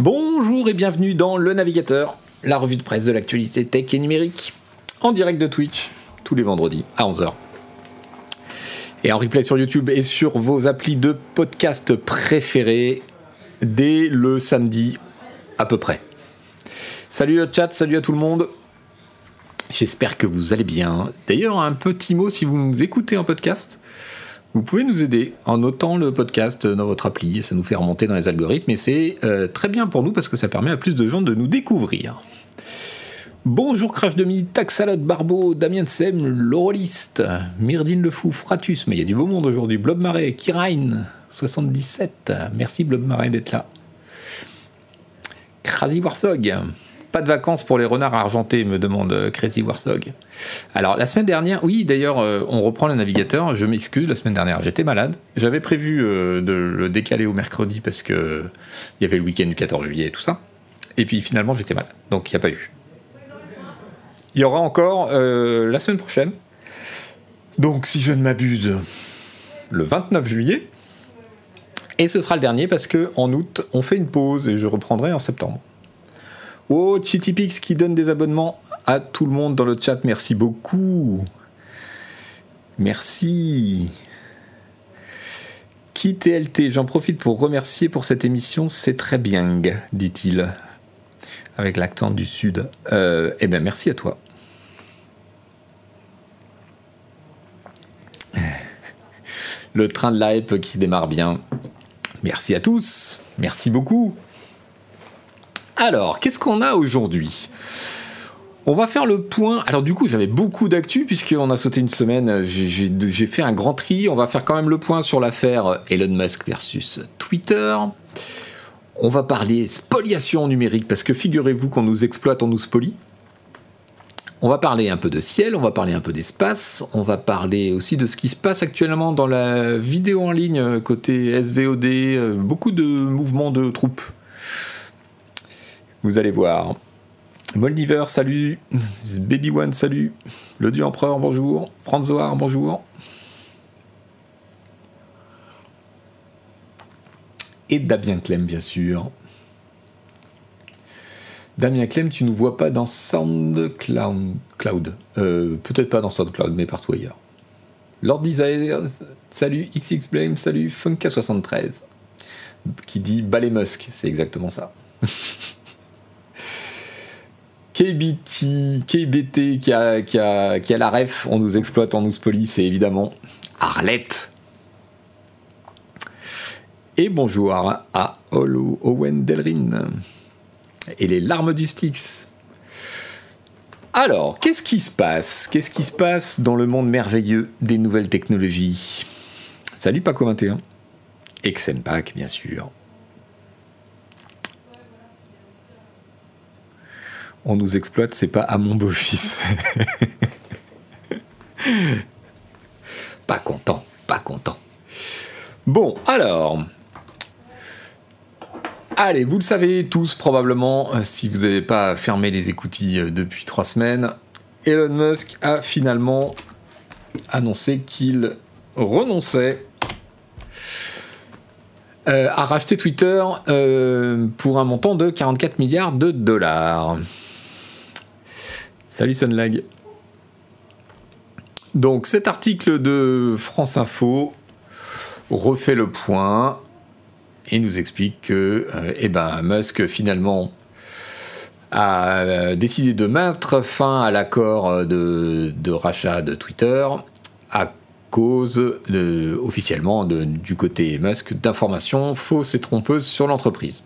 Bonjour et bienvenue dans Le Navigateur, la revue de presse de l'actualité tech et numérique, en direct de Twitch, tous les vendredis à 11h. Et en replay sur YouTube et sur vos applis de podcast préférés dès le samedi à peu près. Salut le chat, salut à tout le monde. J'espère que vous allez bien. D'ailleurs, un petit mot si vous nous écoutez en podcast. Vous pouvez nous aider en notant le podcast dans votre appli, ça nous fait remonter dans les algorithmes et c'est euh, très bien pour nous parce que ça permet à plus de gens de nous découvrir. Bonjour Crash Demi, Taxalot Barbeau, Damien Sem, Loroliste, Myrdine Le Fou, Fratus, mais il y a du beau monde aujourd'hui, Blob Marais, Kirain, 77, merci Blob Marais d'être là. Crazy Warsog, pas de vacances pour les renards argentés, me demande euh, Crazy Warsog. Alors, la semaine dernière, oui, d'ailleurs, euh, on reprend le navigateur. Je m'excuse, la semaine dernière, j'étais malade. J'avais prévu euh, de le décaler au mercredi parce que il y avait le week-end du 14 juillet et tout ça. Et puis finalement, j'étais malade. Donc, il n'y a pas eu. Il y aura encore la semaine prochaine. Donc, si je ne m'abuse, le 29 juillet. Et ce sera le dernier parce que août, on fait une pause et je reprendrai en septembre. Oh, Chitipix qui donne des abonnements à tout le monde dans le chat. Merci beaucoup. Merci. Qui TLT J'en profite pour remercier pour cette émission. C'est très bien, dit-il, avec l'accent du Sud. Euh, eh bien, merci à toi. Le train de l'hype qui démarre bien. Merci à tous. Merci beaucoup. Alors, qu'est-ce qu'on a aujourd'hui? On va faire le point. Alors du coup, j'avais beaucoup d'actu puisqu'on a sauté une semaine. J'ai fait un grand tri. On va faire quand même le point sur l'affaire Elon Musk versus Twitter. On va parler spoliation numérique parce que figurez-vous qu'on nous exploite, on nous spolie. On va parler un peu de ciel, on va parler un peu d'espace, on va parler aussi de ce qui se passe actuellement dans la vidéo en ligne côté SVOD, euh, beaucoup de mouvements de troupes. Vous allez voir. Moldiver, salut. Baby One, salut. Le Dieu Empereur, bonjour. Franzoar, bonjour. Et Damien Clem, bien sûr. Damien Clem, tu ne nous vois pas dans SoundCloud. Cloud. Euh, Peut-être pas dans SoundCloud, mais partout ailleurs. Lord Desire, salut. XX Blame, salut. Funka73. Qui dit Ballet Musk, c'est exactement ça. KBT, KBT qui a, la ref, on nous exploite, on nous spolie, c'est évidemment Arlette. Et bonjour à Olo Owen Delrin et les larmes du Styx. Alors, qu'est-ce qui se passe? Qu'est-ce qui se passe dans le monde merveilleux des nouvelles technologies? Salut Paco21. Exenpac, bien sûr. On nous exploite, c'est pas à mon beau-fils. pas content, pas content. Bon, alors. Allez, vous le savez tous probablement, euh, si vous n'avez pas fermé les écoutilles euh, depuis trois semaines, Elon Musk a finalement annoncé qu'il renonçait euh, à racheter Twitter pour un montant de 44 milliards de dollars. Salut Sunlag. Donc cet article de France Info refait le point et nous explique que euh, eh ben, Musk finalement a euh, décidé de mettre fin à l'accord de, rachat de Twitter à cause officiellement du côté Musk d'informations fausses et trompeuses sur l'entreprise.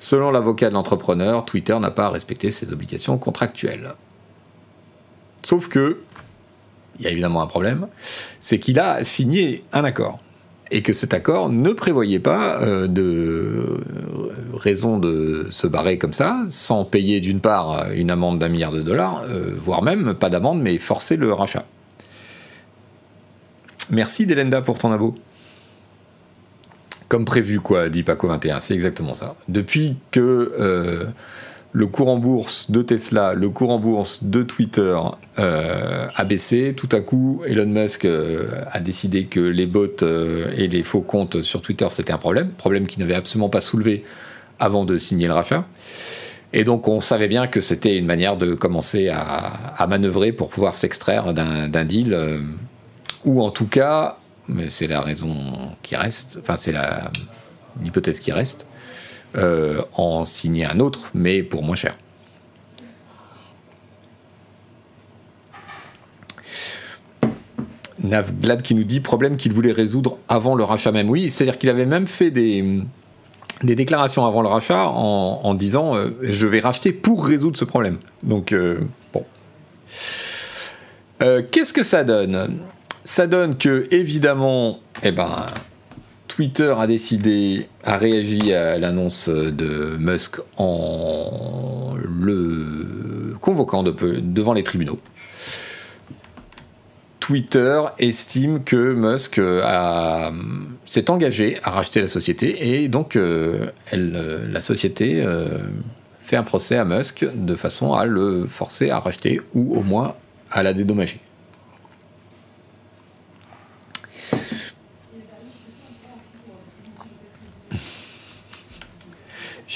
Selon l'avocat de l'entrepreneur, Twitter n'a pas respecté ses obligations contractuelles. Sauf que, il y a évidemment un problème, c'est qu'il a signé un accord. Et que cet accord ne prévoyait pas euh, de raison de se barrer comme ça, sans payer d'une part une amende d'un milliard de dollars, euh, voire même pas d'amende, mais forcer le rachat. Merci Delenda pour ton abo. Comme prévu, quoi, dit Paco 21, c'est exactement ça. Depuis que euh, le cours en bourse de Tesla, le cours en bourse de Twitter euh, a baissé. Tout à coup, Elon Musk euh, a décidé que les bots euh, et les faux comptes sur Twitter c'était un problème, problème qu'il n'avait absolument pas soulevé avant de signer le rachat. Et donc on savait bien que c'était une manière de commencer à, manœuvrer pour pouvoir s'extraire d'un deal, ou en tout cas, mais c'est la raison qui reste, enfin c'est l'hypothèse qui reste, en signer un autre, mais pour moins cher. Navglad qui nous dit problème qu'il voulait résoudre avant le rachat même. Oui, c'est-à-dire qu'il avait même fait des, des déclarations avant le rachat en, disant euh, je vais racheter pour résoudre ce problème. Donc, euh, bon. Euh, qu'est-ce que ça donne? Ça donne que, évidemment, eh ben, Twitter a décidé, a réagi à l'annonce de Musk en le convoquant devant les tribunaux. Twitter estime que Musk euh, s'est engagé à racheter la société et donc euh, euh, la société fait un procès à Musk de façon à le forcer à racheter ou au moins à la dédommager.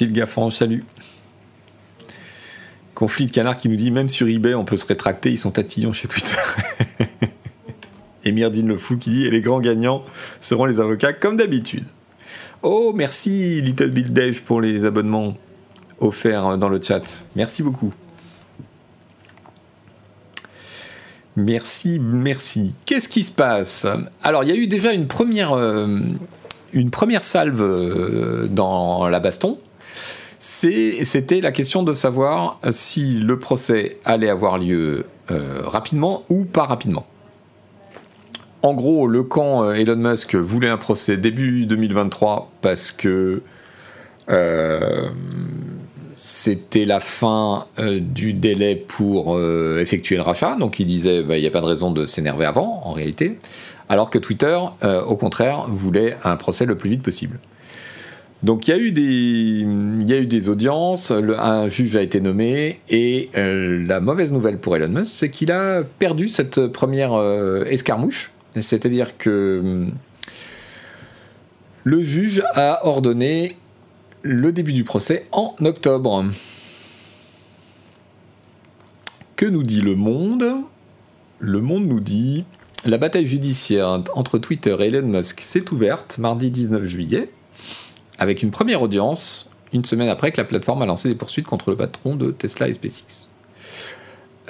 Gilles Gaffan, salut. Conflit de canard qui nous dit même sur eBay on peut se rétracter, ils sont tatillons chez Twitter. Et Myrdine Le Fou qui dit Et les grands gagnants seront les avocats comme d'habitude. Oh, merci Little Bill Dave pour les abonnements offerts dans le chat. Merci beaucoup. Merci, merci. Qu'est-ce qui se passe? Alors, il y a eu déjà une première, euh, une première salve euh, dans la baston. C'était la question de savoir si le procès allait avoir lieu euh, rapidement ou pas rapidement. En gros, le camp euh, Elon Musk voulait un procès début 2023 parce que euh, c'était la fin du délai pour effectuer le rachat. Donc il disait bah, il n'y a pas de raison de s'énerver avant, en réalité. Alors que Twitter, au contraire, voulait un procès le plus vite possible. Donc il y a eu des, audiences, un juge a été nommé et la mauvaise nouvelle pour Elon Musk, c'est qu'il a perdu cette première escarmouche. C'est-à-dire que hum, le juge a ordonné le début du procès en octobre. Que nous dit le monde? Le monde nous dit la bataille judiciaire entre Twitter et Elon Musk s'est ouverte mardi 19 juillet avec une première audience une semaine après que la plateforme a lancé des poursuites contre le patron de Tesla et SpaceX.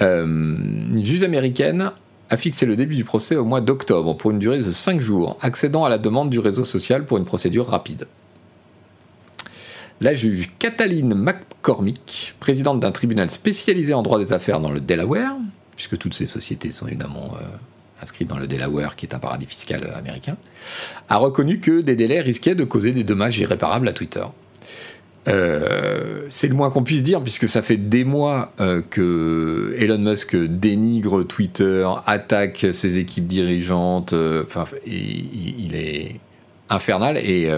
Euh, une juge américaine a fixé le début du procès au mois d'octobre pour une durée de 5 jours, accédant à la demande du réseau social pour une procédure rapide. La juge Cataline McCormick, présidente d'un tribunal spécialisé en droit des affaires dans le Delaware, puisque toutes ces sociétés sont évidemment euh, inscrites dans le Delaware, qui est un paradis fiscal américain, a reconnu que des délais risquaient de causer des dommages irréparables à Twitter. Euh, c'est le moins qu'on puisse dire, puisque ça fait des mois euh, que Elon Musk dénigre Twitter, attaque ses équipes dirigeantes. Euh, il, est infernal et,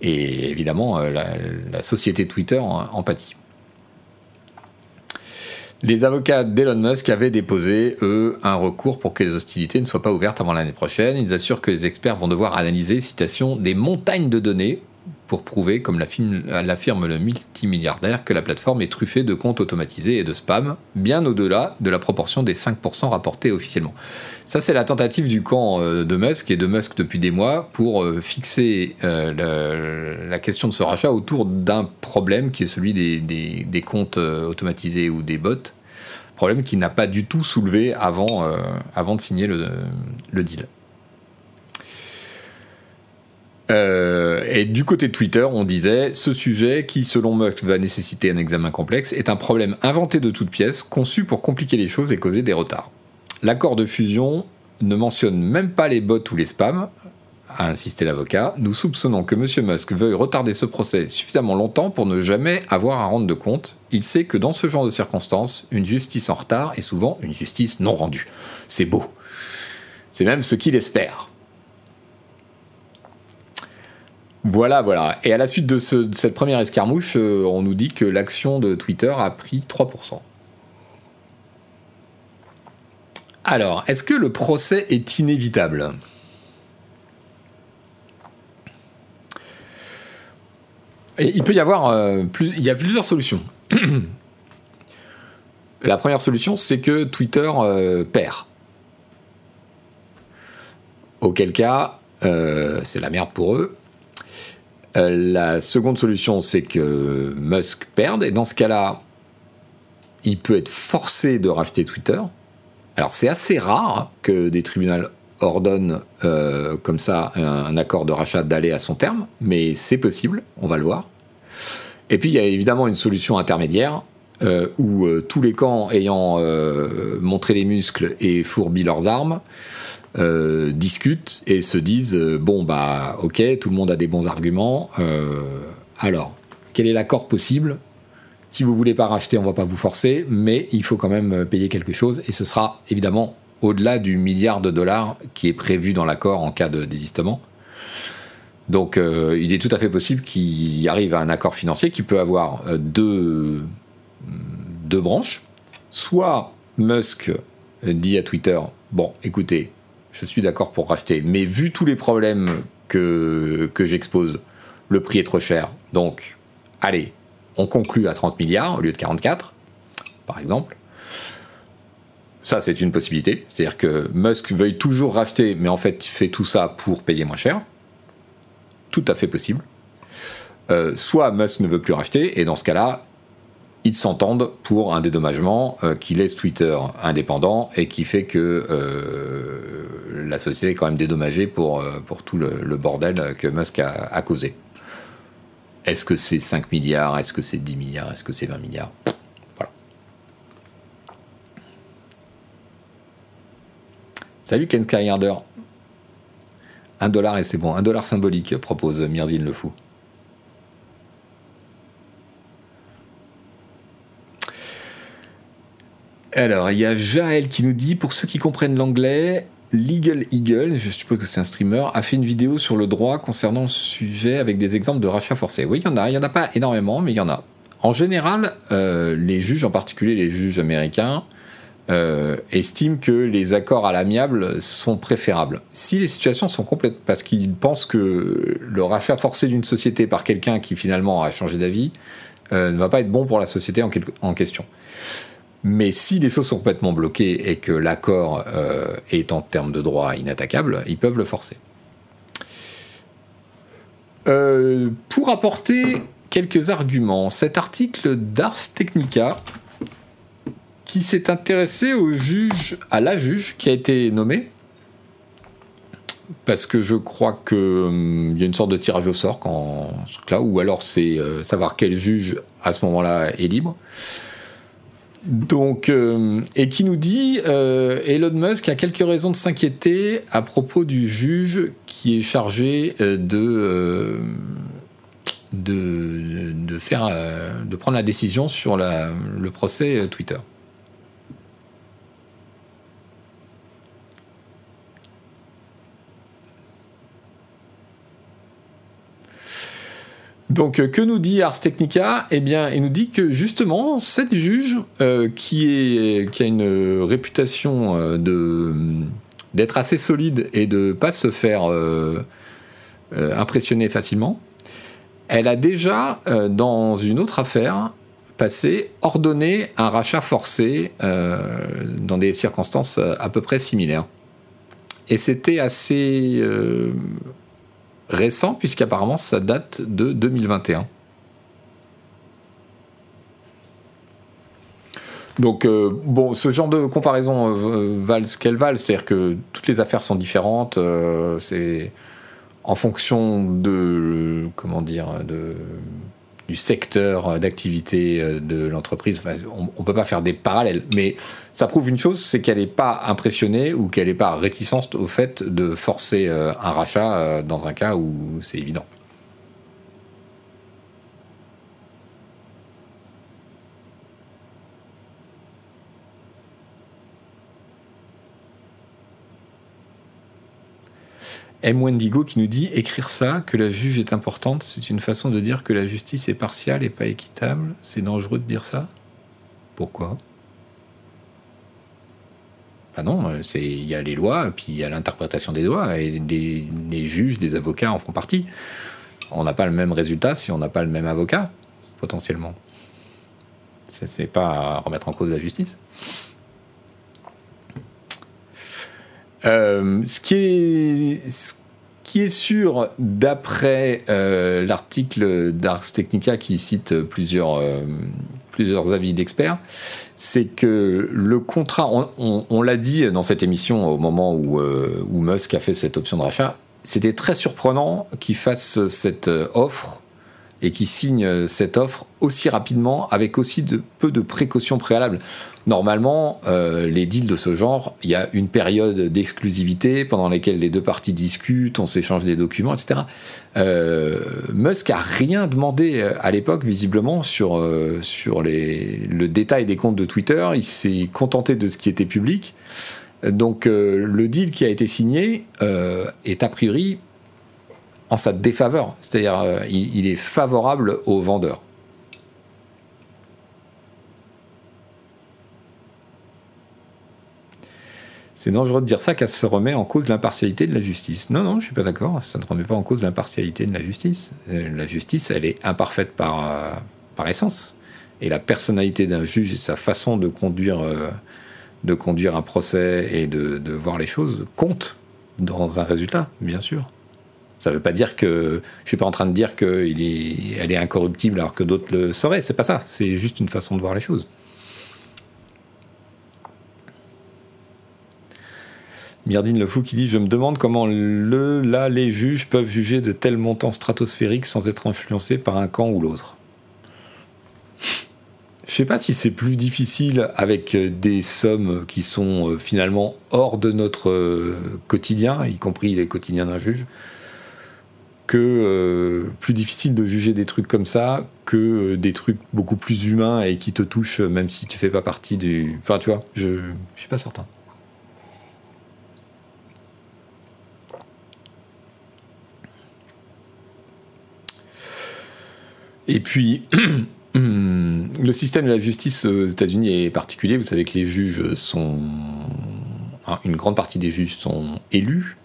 évidemment, la, société Twitter en pâtit. Les avocats d'Elon Musk avaient déposé, eux, un recours pour que les hostilités ne soient pas ouvertes avant l'année prochaine. Ils assurent que les experts vont devoir analyser, citation, des montagnes de données pour prouver, comme l'affirme le multimilliardaire, que la plateforme est truffée de comptes automatisés et de spam, bien au-delà de la proportion des 5% rapportés officiellement. Ça, c'est la tentative du camp euh, de Musk et de Musk depuis des mois pour euh, fixer euh, la question de ce rachat autour d'un problème qui est celui des, comptes automatisés ou des bots. Problème qui n'a pas du tout soulevé avant, avant de signer le deal. Euh, et du côté de Twitter, on disait ce sujet, qui selon Musk va nécessiter un examen complexe, est un problème inventé de toutes pièces, conçu pour compliquer les choses et causer des retards. L'accord de fusion ne mentionne même pas les bots ou les spams, a insisté l'avocat. Nous soupçonnons que M. Musk veuille retarder ce procès suffisamment longtemps pour ne jamais avoir à rendre de compte. Il sait que dans ce genre de circonstances, une justice en retard est souvent une justice non rendue. C'est beau. C'est même ce qu'il espère. Voilà, voilà. Et à la suite de, cette première escarmouche, euh, on nous dit que l'action de Twitter a pris 3%. Alors, est-ce que le procès est inévitable? Il peut y avoir euh, il y a plusieurs solutions. La première solution, c'est que Twitter euh, perd. Auquel cas, c'est la merde pour eux. La seconde solution, c'est que Musk perde, et dans ce cas-là, il peut être forcé de racheter Twitter. Alors c'est assez rare que des tribunaux ordonnent comme ça un accord de rachat d'aller à son terme, mais c'est possible, on va le voir. Et puis il y a évidemment une solution intermédiaire euh, où euh, tous les camps ayant euh, montré les muscles et fourbi leurs armes discutent et se disent bon bah ok tout le monde a des bons arguments alors quel est l'accord possible? Si vous voulez pas racheter on va pas vous forcer mais il faut quand même payer quelque chose et ce sera évidemment au-delà du milliard de dollars qui est prévu dans l'accord en cas de désistement donc euh, il est tout à fait possible qu'il arrive à un accord financier qui peut avoir euh, deux, deux branches. Soit Musk dit à Twitter, bon écoutez, je suis d'accord pour racheter, mais vu tous les problèmes que, j'expose, le prix est trop cher. Donc allez, on conclut à 30 milliards au lieu de 44, par exemple. Ça, c'est une possibilité. C'est-à-dire que Musk veuille toujours racheter, mais en fait, fait tout ça pour payer moins cher tout à fait possible. Euh, soit Musk ne veut plus racheter, et dans ce cas-là, ils s'entendent pour un dédommagement euh, qui laisse Twitter indépendant et qui fait que euh, la société est quand même dédommagée pour, pour tout le, bordel que Musk a, causé. Est-ce que c'est 5 milliards? Est-ce que c'est 10 milliards? Est-ce que c'est 20 milliards? Voilà. Salut Ken Skyharder. Un dollar et c'est bon. Un dollar symbolique, propose Myrdine le Fou. Alors, il y a Jaël qui nous dit, pour ceux qui comprennent l'anglais, Legal Eagle, je suppose que c'est un streamer, a fait une vidéo sur le droit concernant ce sujet avec des exemples de rachat forcé. Oui, il y en a, il n'y en a pas énormément, mais il y en a. En général, euh, les juges, en particulier les juges américains, euh, estiment que les accords à l'amiable sont préférables. Si les situations sont complètes, parce qu'ils pensent que le rachat forcé d'une société par quelqu'un qui finalement a changé d'avis euh, ne va pas être bon pour la société en, question. Mais si les choses sont complètement bloquées et que l'accord euh, est en termes de droit inattaquable, ils peuvent le forcer. pour apporter quelques arguments, cet article d'Ars Technica qui s'est intéressé au juge, à la juge qui a été nommée, parce que je crois qu'il hum, y a une sorte de tirage au sort quand là, ou alors c'est euh, savoir quel juge à ce moment-là est libre. Donc, euh, et qui nous dit euh, Elon Musk a quelques raisons de s'inquiéter à propos du juge qui est chargé de, de, faire, de prendre la décision sur le procès Twitter. Donc, euh, que nous dit Ars Technica? Eh bien, il nous dit que justement, cette juge, euh, qui, a une réputation euh, de, d'être assez solide et de ne pas se faire impressionner facilement, elle a déjà, dans une autre affaire, passé, ordonné un rachat forcé dans des circonstances à peu près similaires. Et c'était assez récent, puisqu'apparemment ça date de 2021. Donc, euh, bon, ce genre de comparaison euh, valent ce qu'elle valent, c'est-à-dire que toutes les affaires sont différentes, euh, c'est en fonction de, comment dire, de, du secteur d'activité euh, de l'entreprise. on ne peut pas faire des parallèles, mais ça prouve une chose, c'est qu'elle n'est pas impressionnée ou qu'elle n'est pas réticente au fait de forcer euh, un rachat euh, dans un cas où c'est évident. M. Wendigo qui nous dit écrire ça, que la juge est importante, c'est une façon de dire que la justice est partiale et pas équitable. C'est dangereux de dire ça Pourquoi? Ah non, il y a les lois, puis il y a l'interprétation des lois, et les, juges, les avocats en font partie. on n'a pas le même résultat si on n'a pas le même avocat, potentiellement. C'est pas remettre en cause la justice. Euh, ce, qui est, ce qui est sûr, d'après euh, l'article d'Ars Technica qui cite plusieurs, euh, plusieurs avis d'experts, c'est que le contrat, on, l'a dit dans cette émission au moment où, où Musk a fait cette option de rachat, c'était très surprenant qu'il fasse cette offre et qu'il signe cette offre aussi rapidement avec aussi peu de précautions préalables. Normalement, euh, les deals de ce genre, il y a une période d'exclusivité pendant laquelle les deux parties discutent, on s'échange des documents, etc. Euh, Musk a rien demandé euh, à l'époque, visiblement, sur, sur les, le détail des comptes de Twitter. Il s'est contenté de ce qui était public. Donc le deal qui a été signé est a priori en sa défaveur. C'est-à-dire il est favorable aux vendeurs. c'est dangereux de dire ça qu'elle se remet en cause l'impartialité de la justice. Non, non, je suis pas d'accord. Ça ne remet pas en cause l'impartialité de la justice. Euh, la justice, elle est imparfaite par, euh, par essence. Et la personnalité d'un juge et sa façon de conduire, euh, de conduire un procès et de, de voir les choses comptent dans un résultat, bien sûr. Ça ne veut pas dire que je suis pas en train de dire qu'elle est, incorruptible alors que d'autres le sauraient. C'est pas ça. C'est juste une façon de voir les choses. Myrdine Le Fou qui dit Je me demande comment le, là, les juges peuvent juger de tels montants stratosphériques sans être influencés par un camp ou l'autre. Je sais pas si c'est plus difficile avec des sommes qui sont euh, finalement hors de notre euh, quotidien, y compris les quotidiens d'un juge, euh, plus difficile de juger des trucs comme ça que des trucs beaucoup plus humains et qui te touchent même si tu fais pas partie du. Enfin, tu vois, je, je suis pas certain. Et puis, le système de la justice aux États-Unis est particulier. Vous savez que les juges sont. Une grande partie des juges sont élus.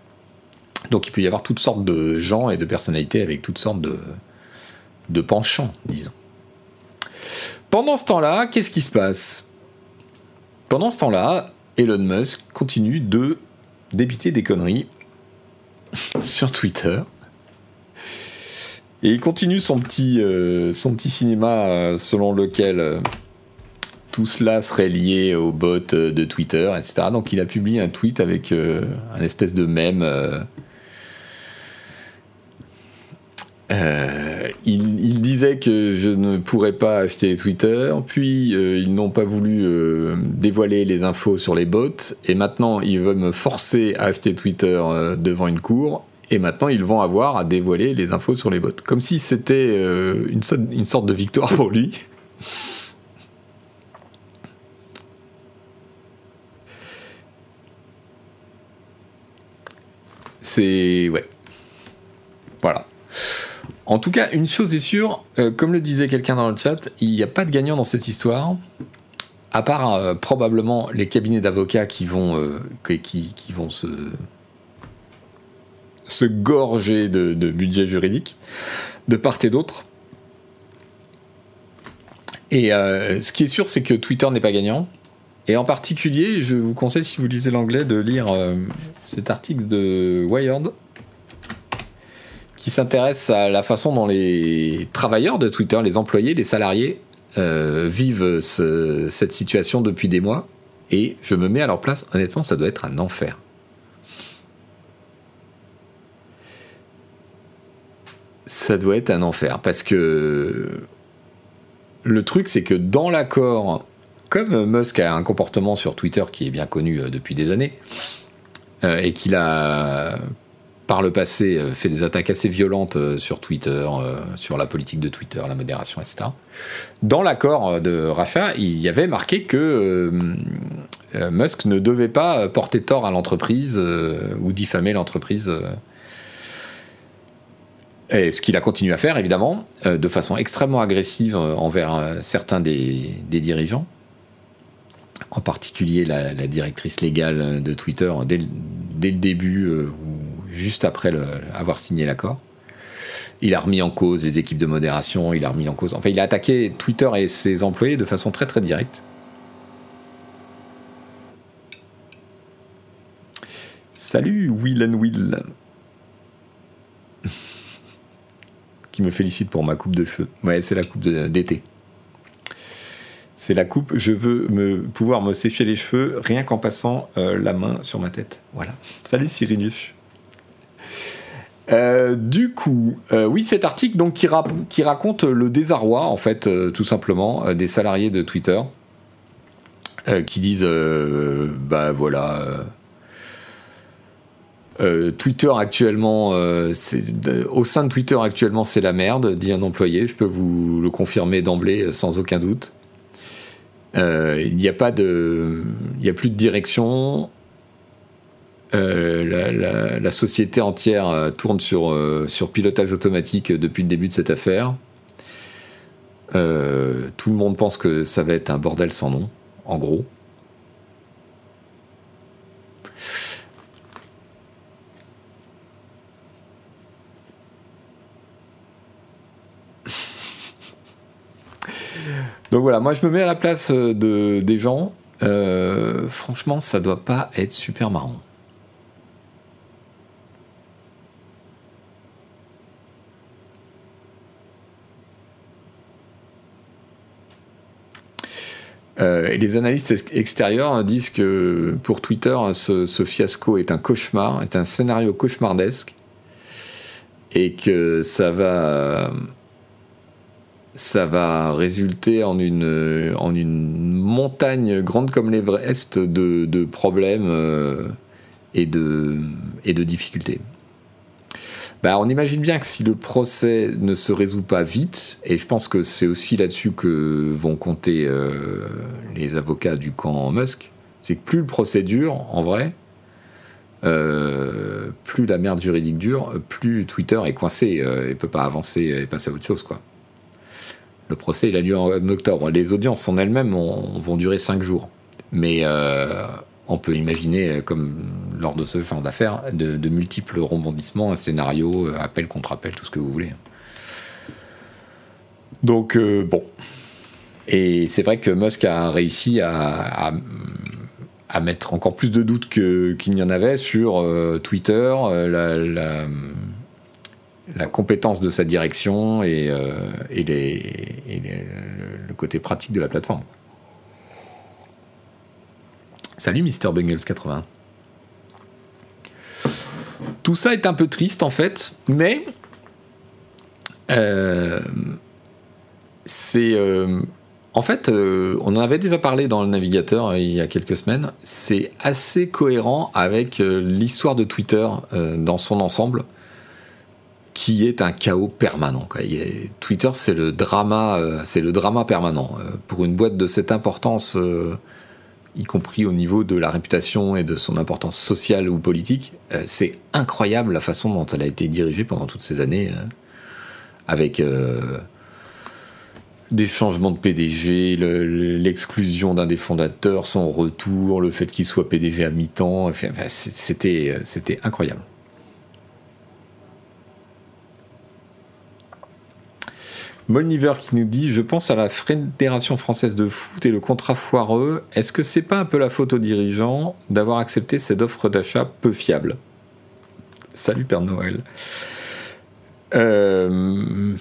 Donc il peut y avoir toutes sortes de gens et de personnalités avec toutes sortes de, penchants, disons. Pendant ce temps-là, qu'est-ce qui se passe? Pendant ce temps-là, Elon Musk continue de débiter des conneries sur Twitter. Et il continue son petit, euh, cinéma euh, selon lequel euh, tout cela serait lié aux bots de Twitter, etc. Donc il a publié un tweet avec un espèce de mème. Il, disait que je ne pourrais pas acheter Twitter, puis ils n'ont pas voulu dévoiler les infos sur les bots, et maintenant ils veulent me forcer à acheter Twitter devant une cour, et maintenant, ils vont avoir à dévoiler les infos sur les bots. Comme si c'était euh, une, une sorte de victoire pour lui. C'est. Ouais. En tout cas, une chose est sûre, euh, comme le disait quelqu'un dans le chat, il n'y a pas de gagnant dans cette histoire, à part euh, probablement les cabinets d'avocats qui vont, qui, vont se se gorger de, budget juridique de part et d'autre. Et euh, ce qui est sûr, c'est que Twitter n'est pas gagnant. Et en particulier, je vous conseille, si vous lisez l'anglais, de lire euh, cet article de Wired qui s'intéresse à la façon dont les travailleurs de Twitter, les employés, les salariés, euh, vivent cette situation depuis des mois. Et je me mets à leur place, honnêtement, ça doit être un enfer. ça doit être un enfer parce que le truc c'est que dans l'accord, comme Musk a un comportement sur Twitter qui est bien connu euh, depuis des années euh, et qu'il a par le passé euh, fait des attaques assez violentes sur Twitter, sur la politique de Twitter, la modération, etc. Dans l'accord de rachat, il y avait marqué que Musk ne devait pas porter tort à l'entreprise ou diffamer l'entreprise et ce qu'il a continué à faire, évidemment, euh, de façon extrêmement agressive euh, envers euh, certains des, dirigeants, en particulier la, directrice légale de Twitter dès, le début juste après avoir signé l'accord. Il a remis en cause les équipes de modération, il a remis en cause. Enfin, il a attaqué Twitter et ses employés de façon très très directe. Salut Will and Will. Qui me félicite pour ma coupe de cheveux. Ouais, c'est la coupe d'été. C'est la coupe, je veux pouvoir me sécher les cheveux rien qu'en passant euh, la main sur ma tête. Voilà. Salut Cyrilius. Euh, du coup, euh, oui, cet article qui, raconte le désarroi, en fait, tout simplement, des salariés de Twitter, qui disent, bah voilà, euh, Twitter actuellement, euh, au sein de Twitter actuellement, c'est la merde, dit un employé. Je peux vous le confirmer d'emblée, euh, sans aucun doute. Il n'y a pas de, il n'y a plus de direction. La, société entière tourne sur, sur pilotage automatique depuis le début de cette affaire. tout le monde pense que ça va être un bordel sans nom, en gros. Donc voilà, moi je me mets à la place euh, de, des gens. Euh, franchement, ça doit pas être super marrant. Euh, et les analystes extérieurs disent que pour Twitter, ce, fiasco est un cauchemar, est un scénario cauchemardesque, et que ça va ça va résulter en une, en une montagne grande comme l'Everest de, de problèmes euh, et, de, et de difficultés. Bah, on imagine bien que si le procès ne se résout pas vite, et je pense que c'est aussi là-dessus que vont compter euh, les avocats du camp Musk, c'est que plus le procès dure, en vrai, euh, plus la merde juridique dure, plus Twitter est coincé et peut pas avancer et passer à autre chose. Le procès, il a lieu en octobre. Les audiences en elles-mêmes vont durer cinq jours. Mais euh, on peut imaginer, euh, comme lors de ce genre d'affaires, de, multiples rebondissements, un scénario, euh, appel contre appel, tout ce que vous voulez. Donc, bon. Et c'est vrai que Musk a réussi à, mettre encore plus de doutes qu'il n'y en avait sur Twitter, la la compétence de sa direction et, euh, le côté pratique de la plateforme. Salut Mr. Bengals 80. Tout ça est un peu triste en fait, mais euh, c'est euh, en fait, on en avait déjà parlé dans le navigateur il y a quelques semaines. C'est assez cohérent avec l'histoire de Twitter dans son ensemble qui est un chaos permanent. Twitter, c'est le drama, euh, c'est le drama permanent. Euh, pour une boîte de cette importance, euh, y compris au niveau de la réputation et de son importance sociale ou politique, c'est incroyable la façon dont elle a été dirigée pendant toutes ces années, avec des changements de PDG, l'exclusion d'un des fondateurs, son retour, le fait qu'il soit PDG à mi-temps, c'était incroyable. Molniver qui nous dit Je pense à la Fédération française de foot et le contrat foireux. Est-ce que c'est pas un peu la faute aux dirigeants d'avoir accepté cette offre d'achat peu fiable? Salut Père Noël. Euh,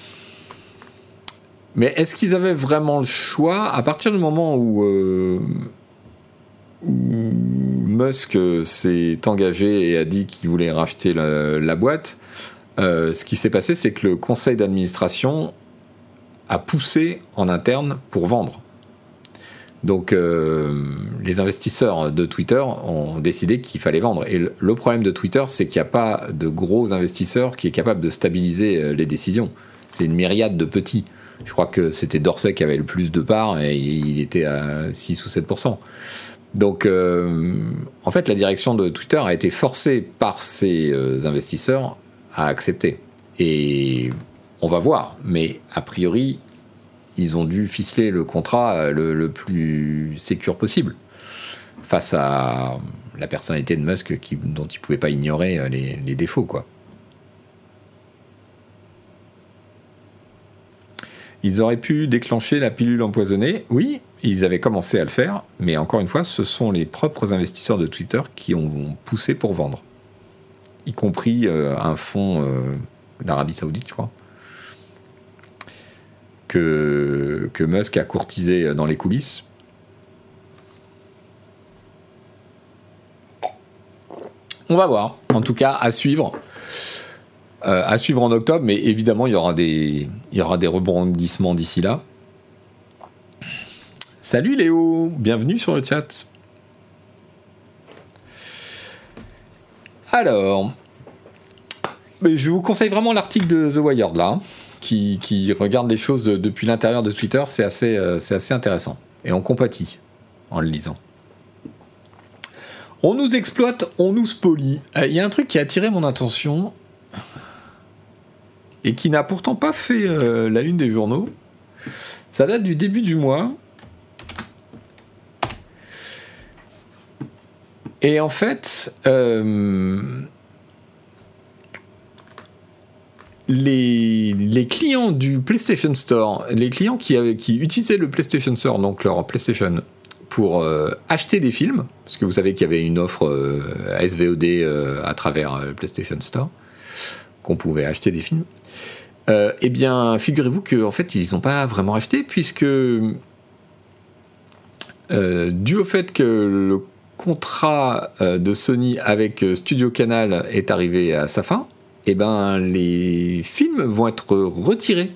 mais est-ce qu'ils avaient vraiment le choix? À partir du moment où, euh, Musk s'est engagé et a dit qu'il voulait racheter la, boîte euh, ce qui s'est passé, c'est que le conseil d'administration à pousser en interne pour vendre. Donc euh, les investisseurs de Twitter ont décidé qu'il fallait vendre. Et le, problème de Twitter, c'est qu'il n'y a pas de gros investisseurs qui est capable de stabiliser euh, les décisions. C'est une myriade de petits. Je crois que c'était Dorsey qui avait le plus de parts et il était à 6 ou 7%. Donc euh, en fait, la direction de Twitter a été forcée par ces investisseurs à accepter. Et on va voir, mais a priori, ils ont dû ficeler le contrat le, plus sécure possible face à la personnalité de Musk dont ils ne pouvaient pas ignorer les, les, défauts. quoi. Ils auraient pu déclencher la pilule empoisonnée. Oui, ils avaient commencé à le faire, mais encore une fois, ce sont les propres investisseurs de Twitter qui ont poussé pour vendre. Y compris euh, un fonds euh, d'Arabie Saoudite, je crois. Que, Musk a courtisé dans les coulisses. On va voir. En tout cas, à suivre. Euh, à suivre en octobre, mais évidemment, il y aura des, il y aura des rebondissements d'ici là. Salut Léo, bienvenue sur le chat. Alors, je vous conseille vraiment l'article de The Wired là, qui, regarde les choses depuis l'intérieur de Twitter, c'est assez, euh, assez intéressant. Et on compatit en le lisant. On nous exploite, on nous spolie. Euh, il y a un truc qui a attiré mon attention et qui n'a pourtant pas fait euh, la une des journaux. Ça date du début du mois. Et en fait, les, clients du PlayStation Store, les clients qui, utilisaient le PlayStation Store, donc leur PlayStation, pour euh, acheter des films, parce que vous savez qu'il y avait une offre SVOD à travers le PlayStation Store, qu'on pouvait acheter des films. Euh, eh bien, figurez-vous qu'en fait, ils n'ont pas vraiment acheté, puisque euh, dû au fait que le contrat euh, de Sony avec Studio Canal est arrivé à sa fin, eh ben, les films vont être retirés,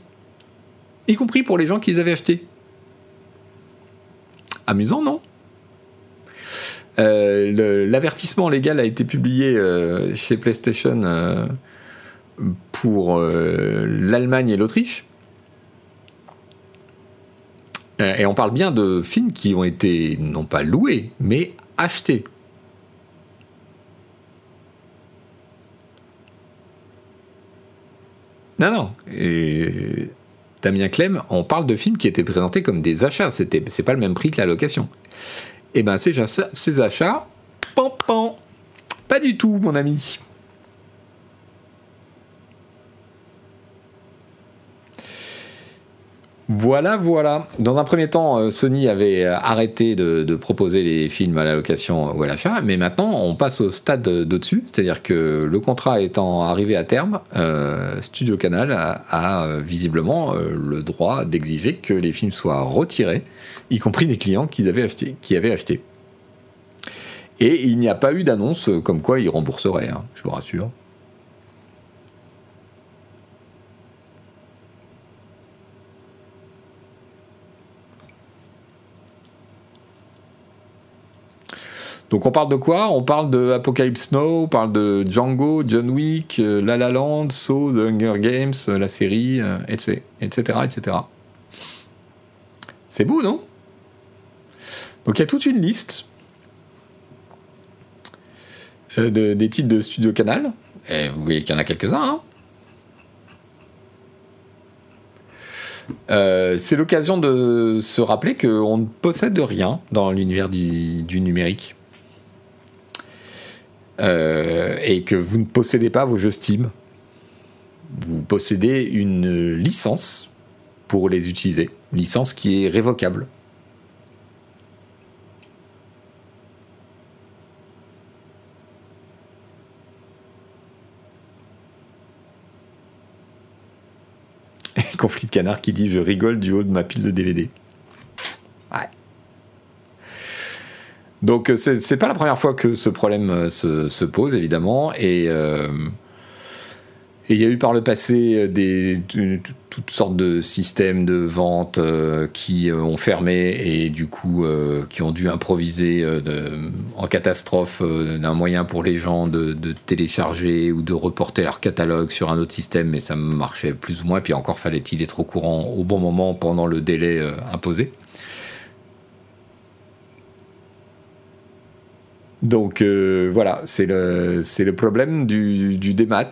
y compris pour les gens qui les avaient achetés. Amusant, non? L'avertissement légal a été publié chez PlayStation pour euh, l'Allemagne et l'Autriche. Euh, et on parle bien de films qui ont été non pas loués, mais achetés. Non, non. Damien Clem, on parle de films qui étaient présentés comme des achats. C'était, c'est pas le même prix que la location. Et eh ben ces, ces achats, pan, pan, pas du tout, mon ami. Voilà, voilà. Dans un premier temps, euh, Sony avait euh, arrêté de, proposer les films à la location ou à l'achat, mais maintenant on passe au stade d'au-dessus, c'est-à-dire que le contrat étant arrivé à terme, euh, Studio Canal a, visiblement le droit d'exiger que les films soient retirés, y compris des clients qui avaient acheté. Qui avaient acheté. Et il n'y a pas eu d'annonce comme quoi ils rembourseraient, hein, je vous rassure. Donc on parle de quoi? On parle de Apocalypse Now, on parle de Django, John Wick, euh, La La Land, So, The Hunger Games, euh, la série, etc., etc., etc. C'est beau, non? Donc il y a toute une liste euh, des titres de Studio Canal. Et vous voyez qu'il y en a quelques-uns. Hein. c'est l'occasion de se rappeler qu'on ne possède rien dans l'univers du numérique. Euh, et que vous ne possédez pas vos jeux Steam. Vous possédez une licence pour les utiliser, licence qui est révocable. Conflit de canard qui dit je rigole du haut de ma pile de DVD. Donc euh, c'est pas la première fois que ce problème euh, se, pose évidemment euh, et il y a eu par le passé des, toutes sortes de systèmes de vente qui ont fermé et du coup qui ont dû improviser en catastrophe d'un moyen pour les gens de, télécharger ou de reporter leur catalogue sur un autre système, mais ça marchait plus ou moins. Puis encore fallait-il être au courant au bon moment pendant le délai imposé. Donc euh, voilà, c'est le, problème du, du démat.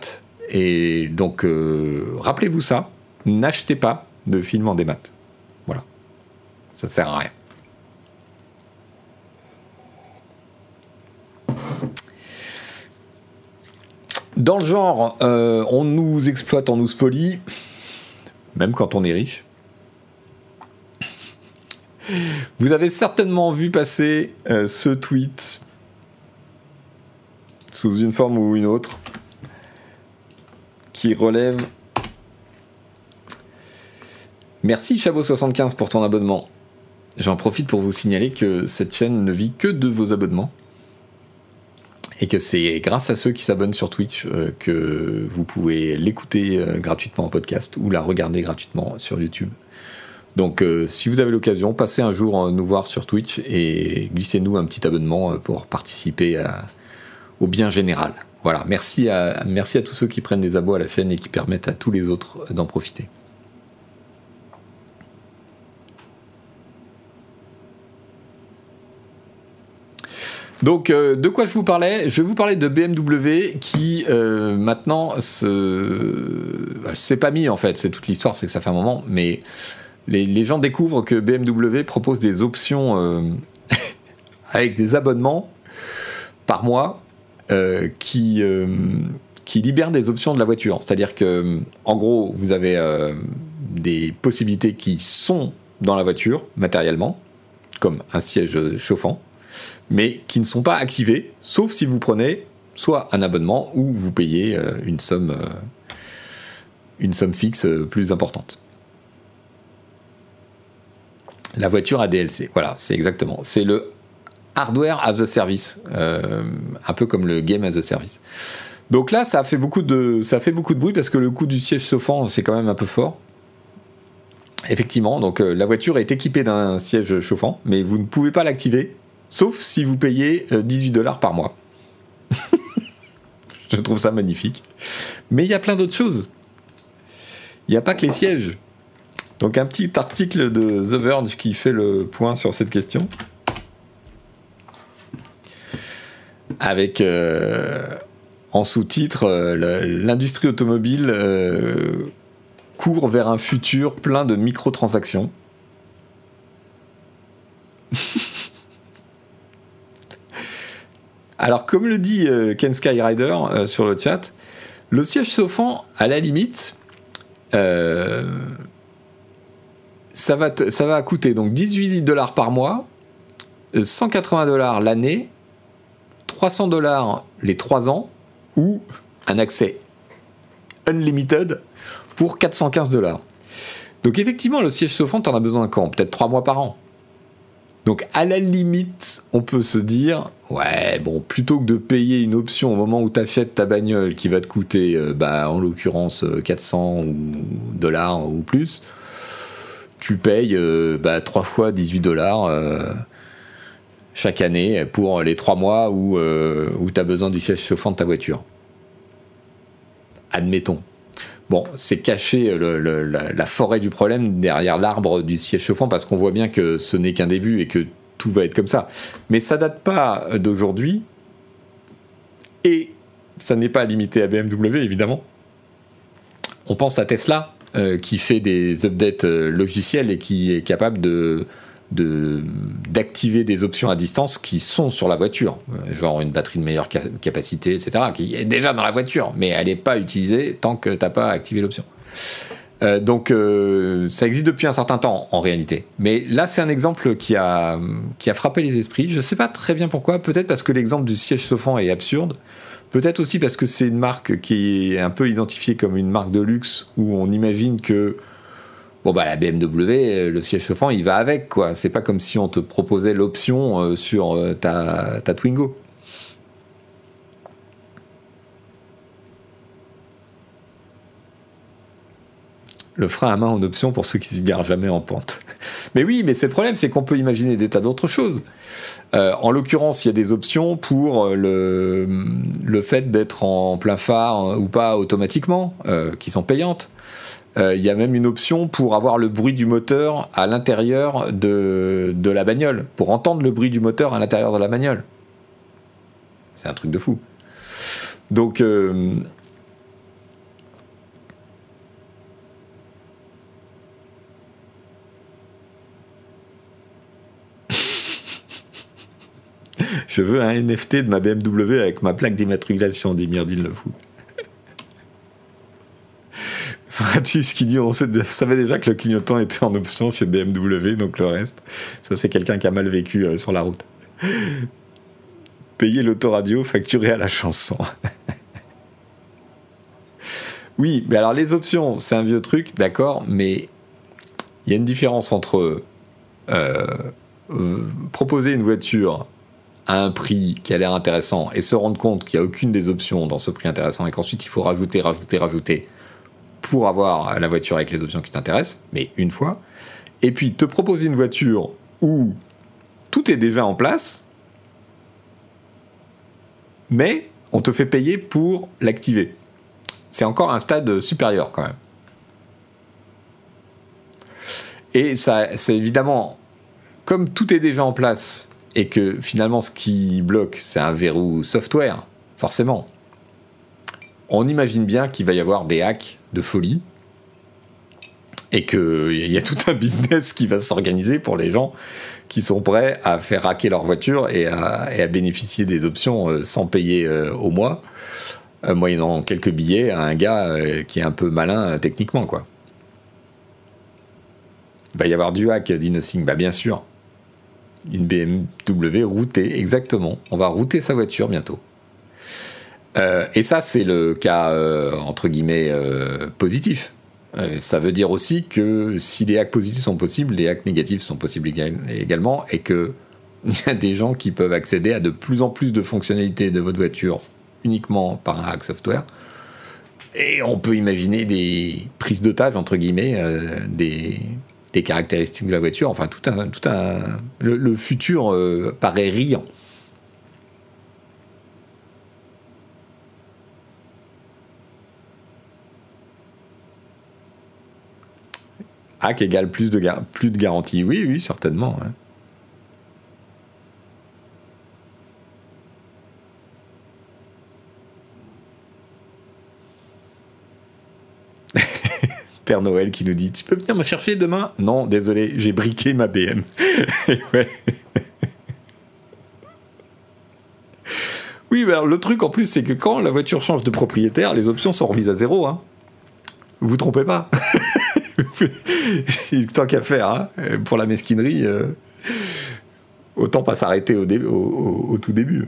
Et donc euh, rappelez-vous ça, n'achetez pas de films en démat. Voilà, ça sert à rien. Dans le genre, euh, on nous exploite, on nous spolie, même quand on est riche. Vous avez certainement vu passer ce tweet sous une forme ou une autre qui relève. Merci Chabot75 pour ton abonnement. J'en profite pour vous signaler que cette chaîne ne vit que de vos abonnements. Et que c'est grâce à ceux qui s'abonnent sur Twitch euh, que vous pouvez l'écouter euh, gratuitement en podcast ou la regarder gratuitement sur YouTube. Donc euh, si vous avez l'occasion, passez un jour nous voir sur Twitch et glissez-nous un petit abonnement pour participer au bien général. Voilà, merci à, merci à tous ceux qui prennent des abos à la chaîne et qui permettent à tous les autres d'en profiter. Donc, euh, de quoi je vous parlais? Je vous parlais de BMW qui euh, maintenant se. Bah, c'est pas mis en fait, c'est toute l'histoire, c'est que ça fait un moment, mais les, gens découvrent que BMW propose des options euh, avec des abonnements par mois qui, qui libèrent des options de la voiture. C'est-à-dire que, en gros, vous avez des possibilités qui sont dans la voiture matériellement, comme un siège chauffant mais qui ne sont pas activés, sauf si vous prenez soit un abonnement ou vous payez euh, une somme, euh, une somme fixe euh, plus importante. La voiture ADLC, voilà, c'est exactement. C'est le hardware as a service, un peu comme le game as a service. Donc là, ça fait beaucoup de, ça fait beaucoup de bruit parce que le coût du siège chauffant, c'est quand même un peu fort. Effectivement, donc la voiture est équipée d'un siège chauffant, mais vous ne pouvez pas l'activer Sauf si vous payez 18 euh, dollars par mois. Je trouve ça magnifique. Mais il y a plein d'autres choses. Il n'y a pas que les sièges. Donc un petit article de The Verge qui fait le point sur cette question. Avec euh, en sous-titre euh, l'industrie automobile court vers un futur plein de microtransactions. Alors, comme le dit euh, Ken Skyrider euh, sur le chat, le siège chauffant, à la limite, euh, ça, va ça va coûter donc 18 dollars par mois, 180 dollars l'année, 300 dollars les 3 ans, ou un accès unlimited pour 415 dollars. Donc effectivement, le siège chauffant, t'en as besoin quand? Peut-être 3 mois par an. Donc à la limite, on peut se dire, ouais, bon, plutôt que de payer une option au moment où tu achètes ta bagnole qui va te coûter, euh, bah, en l'occurrence 400 euh, dollars ou plus, tu payes euh, bah, 3 fois 18 dollars chaque année pour les 3 mois où, où tu as besoin du siège chauffant de ta voiture. Admettons. Bon, c'est cacher la, forêt du problème derrière l'arbre du siège chauffant parce qu'on voit bien que ce n'est qu'un début et que tout va être comme ça. Mais ça date pas d'aujourd'hui et ça n'est pas limité à BMW évidemment. On pense à Tesla euh, qui fait des updates euh, logiciels et qui est capable de d'activer des options à distance qui sont sur la voiture, genre une batterie de meilleure capacité, etc., qui est déjà dans la voiture, mais elle n'est pas utilisée tant que tu n'as pas activé l'option. Euh, donc euh, ça existe depuis un certain temps en réalité. Mais là c'est un exemple qui a, qui a frappé les esprits. Je ne sais pas très bien pourquoi, peut-être parce que l'exemple du siège chauffant est absurde, peut-être aussi parce que c'est une marque qui est un peu identifiée comme une marque de luxe où on imagine que Bon bah la BMW, euh, le siège chauffant, il va avec quoi. C'est pas comme si on te proposait l'option euh, sur euh, ta, ta Twingo. Le frein à main en option pour ceux qui se garent jamais en pente. Mais oui, mais c'est le problème, c'est qu'on peut imaginer des tas d'autres choses. en l'occurrence, il y a des options pour le, le fait d'être en plein phare ou pas automatiquement, qui sont payantes. Euh, il y a même une option pour avoir le bruit du moteur à l'intérieur de, la bagnole, pour entendre le bruit du moteur à l'intérieur de la bagnole. C'est un truc de fou. Donc, euh, Je veux un NFT de ma BMW avec ma plaque d'immatriculation, dit Myrdine le fou. Stratus qui dit? On savait déjà que le clignotant était en option chez BMW, donc le reste, ça c'est quelqu'un qui a mal vécu euh, sur la route. Payer l'autoradio facturé à la chanson. oui, mais alors les options, c'est un vieux truc, d'accord, mais il y a une différence entre euh, euh, proposer une voiture à un prix qui a l'air intéressant et se rendre compte qu'il n'y a aucune des options dans ce prix intéressant et qu'ensuite il faut rajouter, rajouter, rajouter pour avoir la voiture avec les options qui t'intéressent, mais une fois. Et puis te proposer une voiture où tout est déjà en place, mais on te fait payer pour l'activer. C'est encore un stade supérieur quand même. Et ça, c'est évidemment, comme tout est déjà en place et que finalement ce qui bloque, c'est un verrou software, forcément, on imagine bien qu'il va y avoir des hacks de folie et qu'il y a tout un business qui va s'organiser pour les gens qui sont prêts à faire hacker leur voiture et à, bénéficier des options euh, sans payer euh, au mois, euh, moyennant quelques billets à un gars qui est un peu malin techniquement. quoi. Il va y avoir du hack, dit Nothing. Bah bien sûr une BMW routée, exactement. On va router sa voiture bientôt. Euh, et ça, c'est le cas, euh, entre guillemets, euh, positif. ça veut dire aussi que si les hacks positifs sont possibles, les hacks négatifs sont possibles également, et qu'il y a des gens qui peuvent accéder à de plus en plus de fonctionnalités de votre voiture uniquement par un hack software. Et on peut imaginer des prises d'otages, entre guillemets, des, caractéristiques de la voiture. Enfin, tout un, tout un, le, futur paraît riant. Hack égale plus de, plus de garantie. Oui, oui, certainement. Hein. Père Noël qui nous dit Tu peux venir me chercher demain? Non, désolé, j'ai briqué ma BM. Oui, mais alors, le truc en plus, c'est que quand la voiture change de propriétaire, les options sont remises à zéro. Hein. Vous vous trompez pas. Tant qu'à faire, hein, pour la mesquinerie, euh, autant pas s'arrêter au, au, tout début.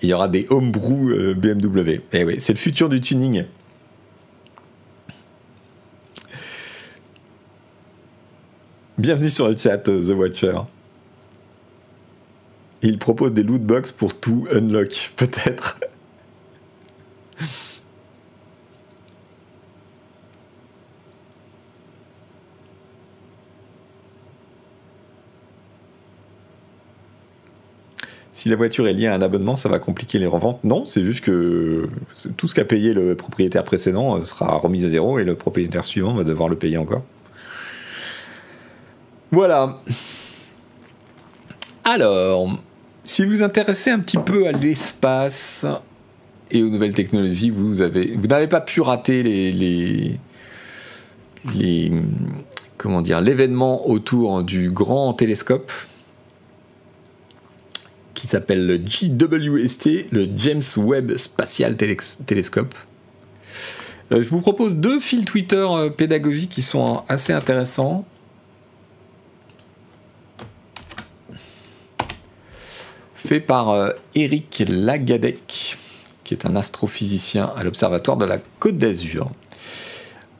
il y aura des homebrew euh, BMW. Eh oui, c'est le futur du tuning. Bienvenue sur le chat euh, The Watcher. Il propose des loot box pour tout unlock, peut-être. si la voiture est liée à un abonnement, ça va compliquer les reventes. Non, c'est juste que tout ce qu'a payé le propriétaire précédent euh, sera remis à zéro et le propriétaire suivant va devoir le payer encore. Voilà. Alors, si vous vous intéressez un petit peu à l'espace et aux nouvelles technologies, vous avez, vous n'avez pas pu rater les comment dire, l'événement autour du grand télescope qui s'appelle le JWST, le James Webb Spatial Telescope. Euh, je vous propose deux fils Twitter euh, pédagogiques qui sont assez intéressants. Fait par euh, Eric Lagadec, qui est un astrophysicien à l'Observatoire de la Côte d'Azur.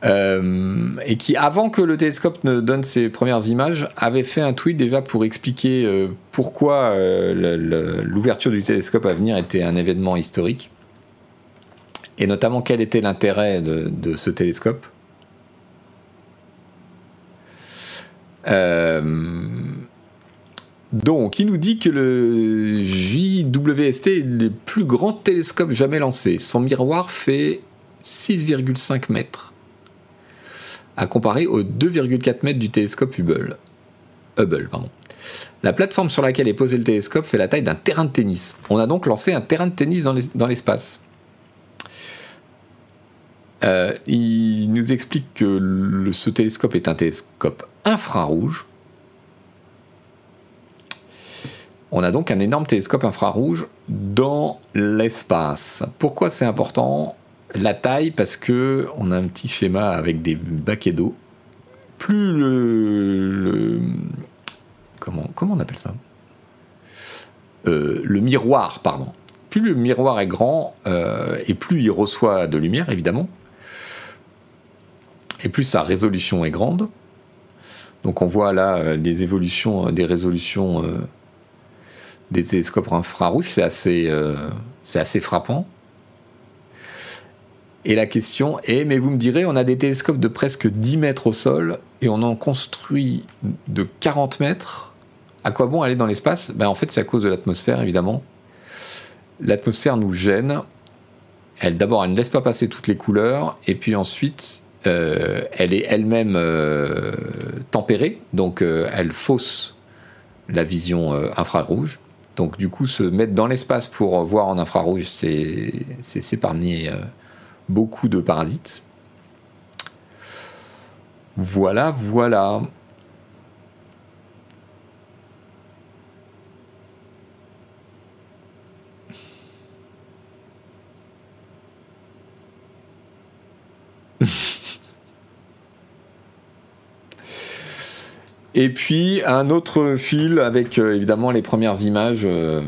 Euh, et qui, avant que le télescope ne donne ses premières images, avait fait un tweet déjà pour expliquer euh, pourquoi euh, l'ouverture du télescope à venir était un événement historique, et notamment quel était l'intérêt de, ce télescope? Donc, il nous dit que le JWST est le plus grand télescope jamais lancé. Son miroir fait 6,5 mètres à comparer aux 2,4 mètres du télescope Hubble. Hubble pardon. La plateforme sur laquelle est posé le télescope fait la taille d'un terrain de tennis. On a donc lancé un terrain de tennis dans l'espace. Euh, il nous explique que ce télescope est un télescope infrarouge. On a donc un énorme télescope infrarouge dans l'espace. Pourquoi c'est important La taille, parce que on a un petit schéma avec des baquets d'eau. Plus le, comment, comment on appelle ça? Euh, Le miroir, pardon. Plus le miroir est grand euh, et plus il reçoit de lumière, évidemment, et plus sa résolution est grande. Donc on voit là les évolutions des résolutions des télescopes infrarouges, c'est assez, euh, c'est assez frappant. Et la question est, mais vous me direz, on a des télescopes de presque 10 mètres au sol et on en construit de 40 mètres. À quoi bon aller dans l'espace? Ben, En fait, c'est à cause de l'atmosphère, évidemment. L'atmosphère nous gêne. Elle, d'abord, elle ne laisse pas passer toutes les couleurs. Et puis ensuite, euh, elle est elle-même euh, tempérée. Donc, elle fausse la vision infrarouge. Donc du coup, se mettre dans l'espace pour voir en infrarouge, c'est s'épargner euh, beaucoup de parasites. Voilà, voilà. Et puis un autre fil avec euh, évidemment les premières images. Euh.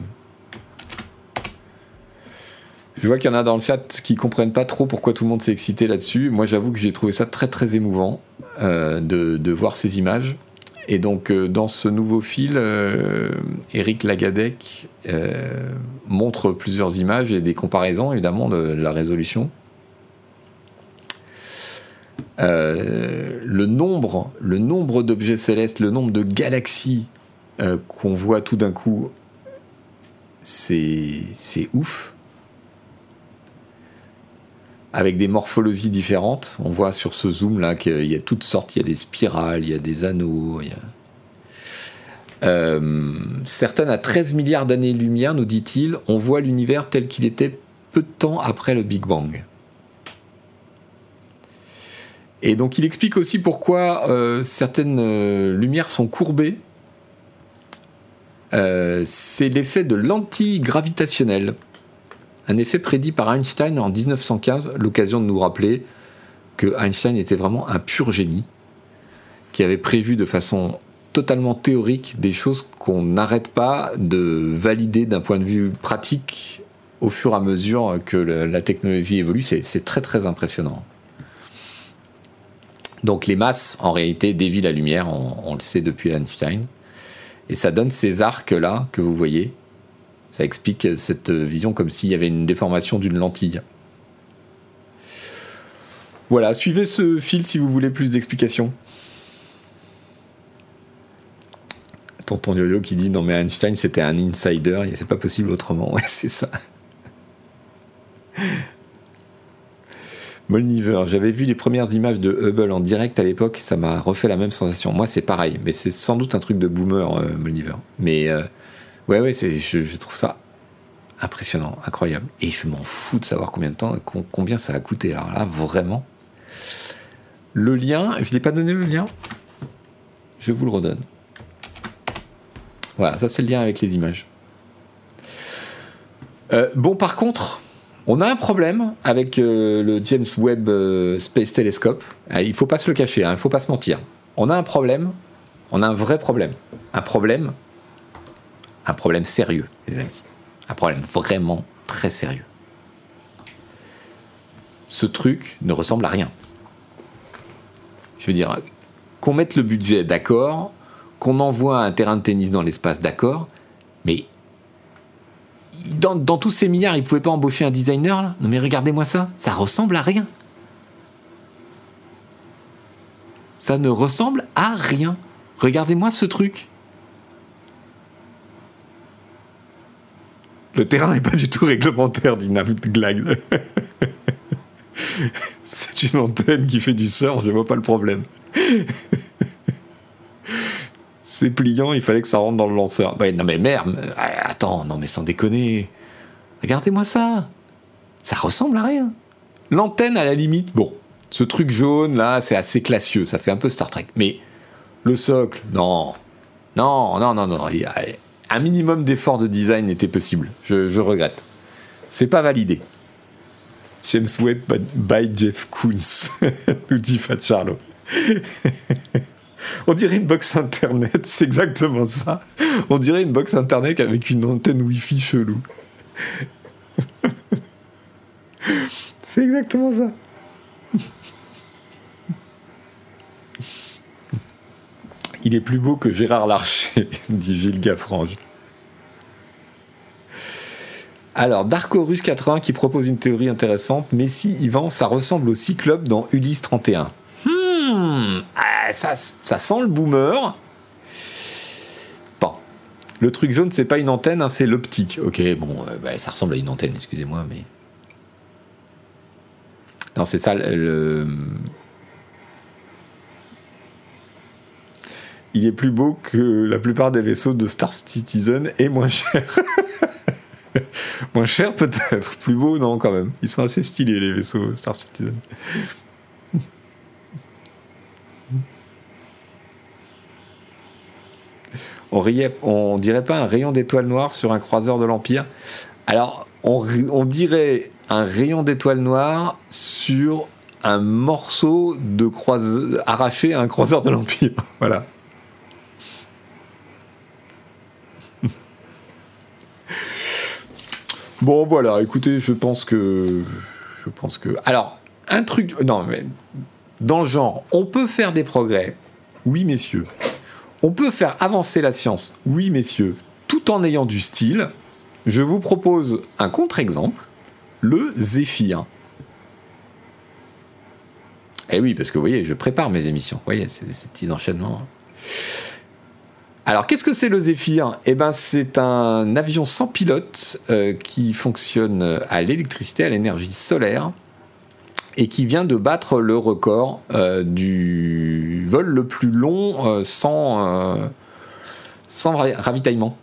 Je vois qu'il y en a dans le chat qui comprennent pas trop pourquoi tout le monde s'est excité là-dessus. Moi, j'avoue que j'ai trouvé ça très très émouvant euh, de, voir ces images. Et donc, dans ce nouveau fil, Eric Lagadec montre plusieurs images et des comparaisons, évidemment, de la résolution. Euh, le nombre, le nombre d'objets célestes, le nombre de galaxies euh, qu'on voit tout d'un coup, c'est ouf. Avec des morphologies différentes. On voit sur ce zoom là qu'il y a toutes sortes, il y a des spirales, il y a des anneaux. Euh, certaines à 13 milliards d'années-lumière, nous dit-il, on voit l'univers tel qu'il était peu de temps après le Big Bang. Et donc il explique aussi pourquoi euh, certaines euh, lumières sont courbées. Euh, c'est l'effet de l'anti-gravitationnel. Un effet prédit par Einstein en 1915, l'occasion de nous rappeler que Einstein était vraiment un pur génie, qui avait prévu de façon totalement théorique des choses qu'on n'arrête pas de valider d'un point de vue pratique au fur et à mesure que la technologie évolue. C'est très très impressionnant. Donc les masses, en réalité, dévient la lumière, on, le sait depuis Einstein. Et ça donne ces arcs-là que vous voyez. Ça explique cette vision comme s'il y avait une déformation d'une lentille. Voilà, suivez ce fil si vous voulez plus d'explications. Tonton Yo-Yo qui dit non mais Einstein c'était un insider, c'est pas possible autrement. Ouais, c'est ça. Molniver, j'avais vu les premières images de Hubble en direct à l'époque, ça m'a refait la même sensation. Moi, c'est pareil, mais c'est sans doute un truc de boomer, euh, Molniver. Mais euh, ouais, ouais, je, trouve ça impressionnant, incroyable. Et je m'en fous de savoir combien de temps, combien ça a coûté. Alors là, vraiment. Le lien, je ne l'ai pas donné le lien? Je vous le redonne. Voilà, ça c'est le lien avec les images. Euh, bon, par contre, on a un problème avec euh, le James Webb euh, Space Telescope. Ah, il faut pas se le cacher, hein, il ne faut pas se mentir. On a un problème, on a un vrai problème. Un problème, un problème sérieux, les amis. Un problème vraiment très sérieux. Ce truc ne ressemble à rien. Je veux dire, qu'on mette le budget, d'accord, qu'on envoie un terrain de tennis dans l'espace, d'accord, mais dans, tous ces milliards, ils pouvaient pas embaucher un designer là Non mais regardez-moi ça, ça ressemble à rien. Ça ne ressemble à rien. Regardez-moi ce truc. Le terrain n'est pas du tout réglementaire, dit Glag. C'est une antenne qui fait du surf, je vois pas le problème. C'est pliant, il fallait que ça rentre dans le lanceur. Bah, non mais merde, euh, attends, non mais sans déconner. Regardez-moi ça. Ça ressemble à rien. L'antenne à la limite, bon, ce truc jaune là, c'est assez classieux, ça fait un peu Star Trek. Mais le socle, non. Non, non, non, non. un minimum d'effort de design était possible. Je, je regrette. C'est pas validé. James Webb by Jeff Koons, nous dit Fat Charlot. On dirait une box internet, c'est exactement ça. On dirait une box internet avec une antenne Wi-Fi chelou. c'est exactement ça. Il est plus beau que Gérard Larcher, dit Gilles Gaffrange. Alors, Darkorus 80 qui propose une théorie intéressante. Messi, Yvan, ça ressemble au Cyclope dans Ulysse 31. Hmm, ah, ça, sent le boomer. Bon. Le truc jaune, c'est pas une antenne, hein, c'est l'optique. Ok, bon, euh, bah, ça ressemble à une antenne, excusez-moi, mais. Non, c'est ça le. Il est plus beau que la plupart des vaisseaux de Star Citizen et moins cher. moins cher peut-être, plus beau non quand même. Ils sont assez stylés les vaisseaux Star Citizen. On, riait, on dirait pas un rayon d'étoiles noires sur un croiseur de l'Empire. Alors, on, dirait un rayon d'étoiles noires sur un morceau de croiseur arraché à un croiseur de l'Empire. voilà. Bon, voilà, écoutez, je pense que. Je pense que. Alors, un truc. Non, mais. Dans le genre, on peut faire des progrès. Oui, messieurs. On peut faire avancer la science, oui messieurs, tout en ayant du style. Je vous propose un contre-exemple, le Zéphyr. Eh oui, parce que vous voyez, je prépare mes émissions. Vous voyez, ces, petits enchaînements. Alors, qu'est-ce que c'est le Zéphyr Eh ben, c'est un avion sans pilote euh, qui fonctionne à l'électricité, à l'énergie solaire, et qui vient de battre le record euh, du vol le plus long euh, sans, euh, sans ravitaillement.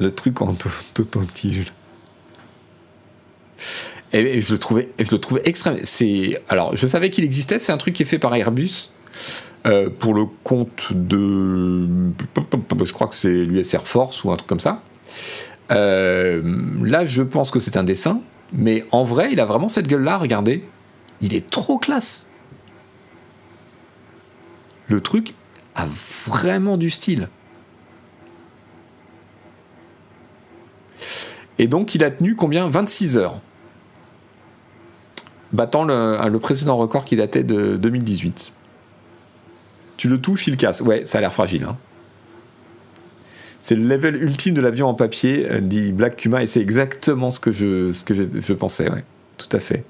Le truc en tige. Je le trouvais, je le trouvais extrême. C'est alors, je savais qu'il existait. C'est un truc qui est fait par Airbus pour le compte de, je crois que c'est l'US Air Force ou un truc comme ça. Euh, là, je pense que c'est un dessin, mais en vrai, il a vraiment cette gueule-là, regardez. Il est trop classe. Le truc a vraiment du style. Et donc, il a tenu combien? 26 heures. Battant le, le précédent record qui datait de 2018. Tu le touches, il casse. Ouais, ça a l'air fragile. Hein. C'est le level ultime de l'avion en papier, euh, dit Black Kuma, et c'est exactement ce que je, pensais, ouais. Tout à fait.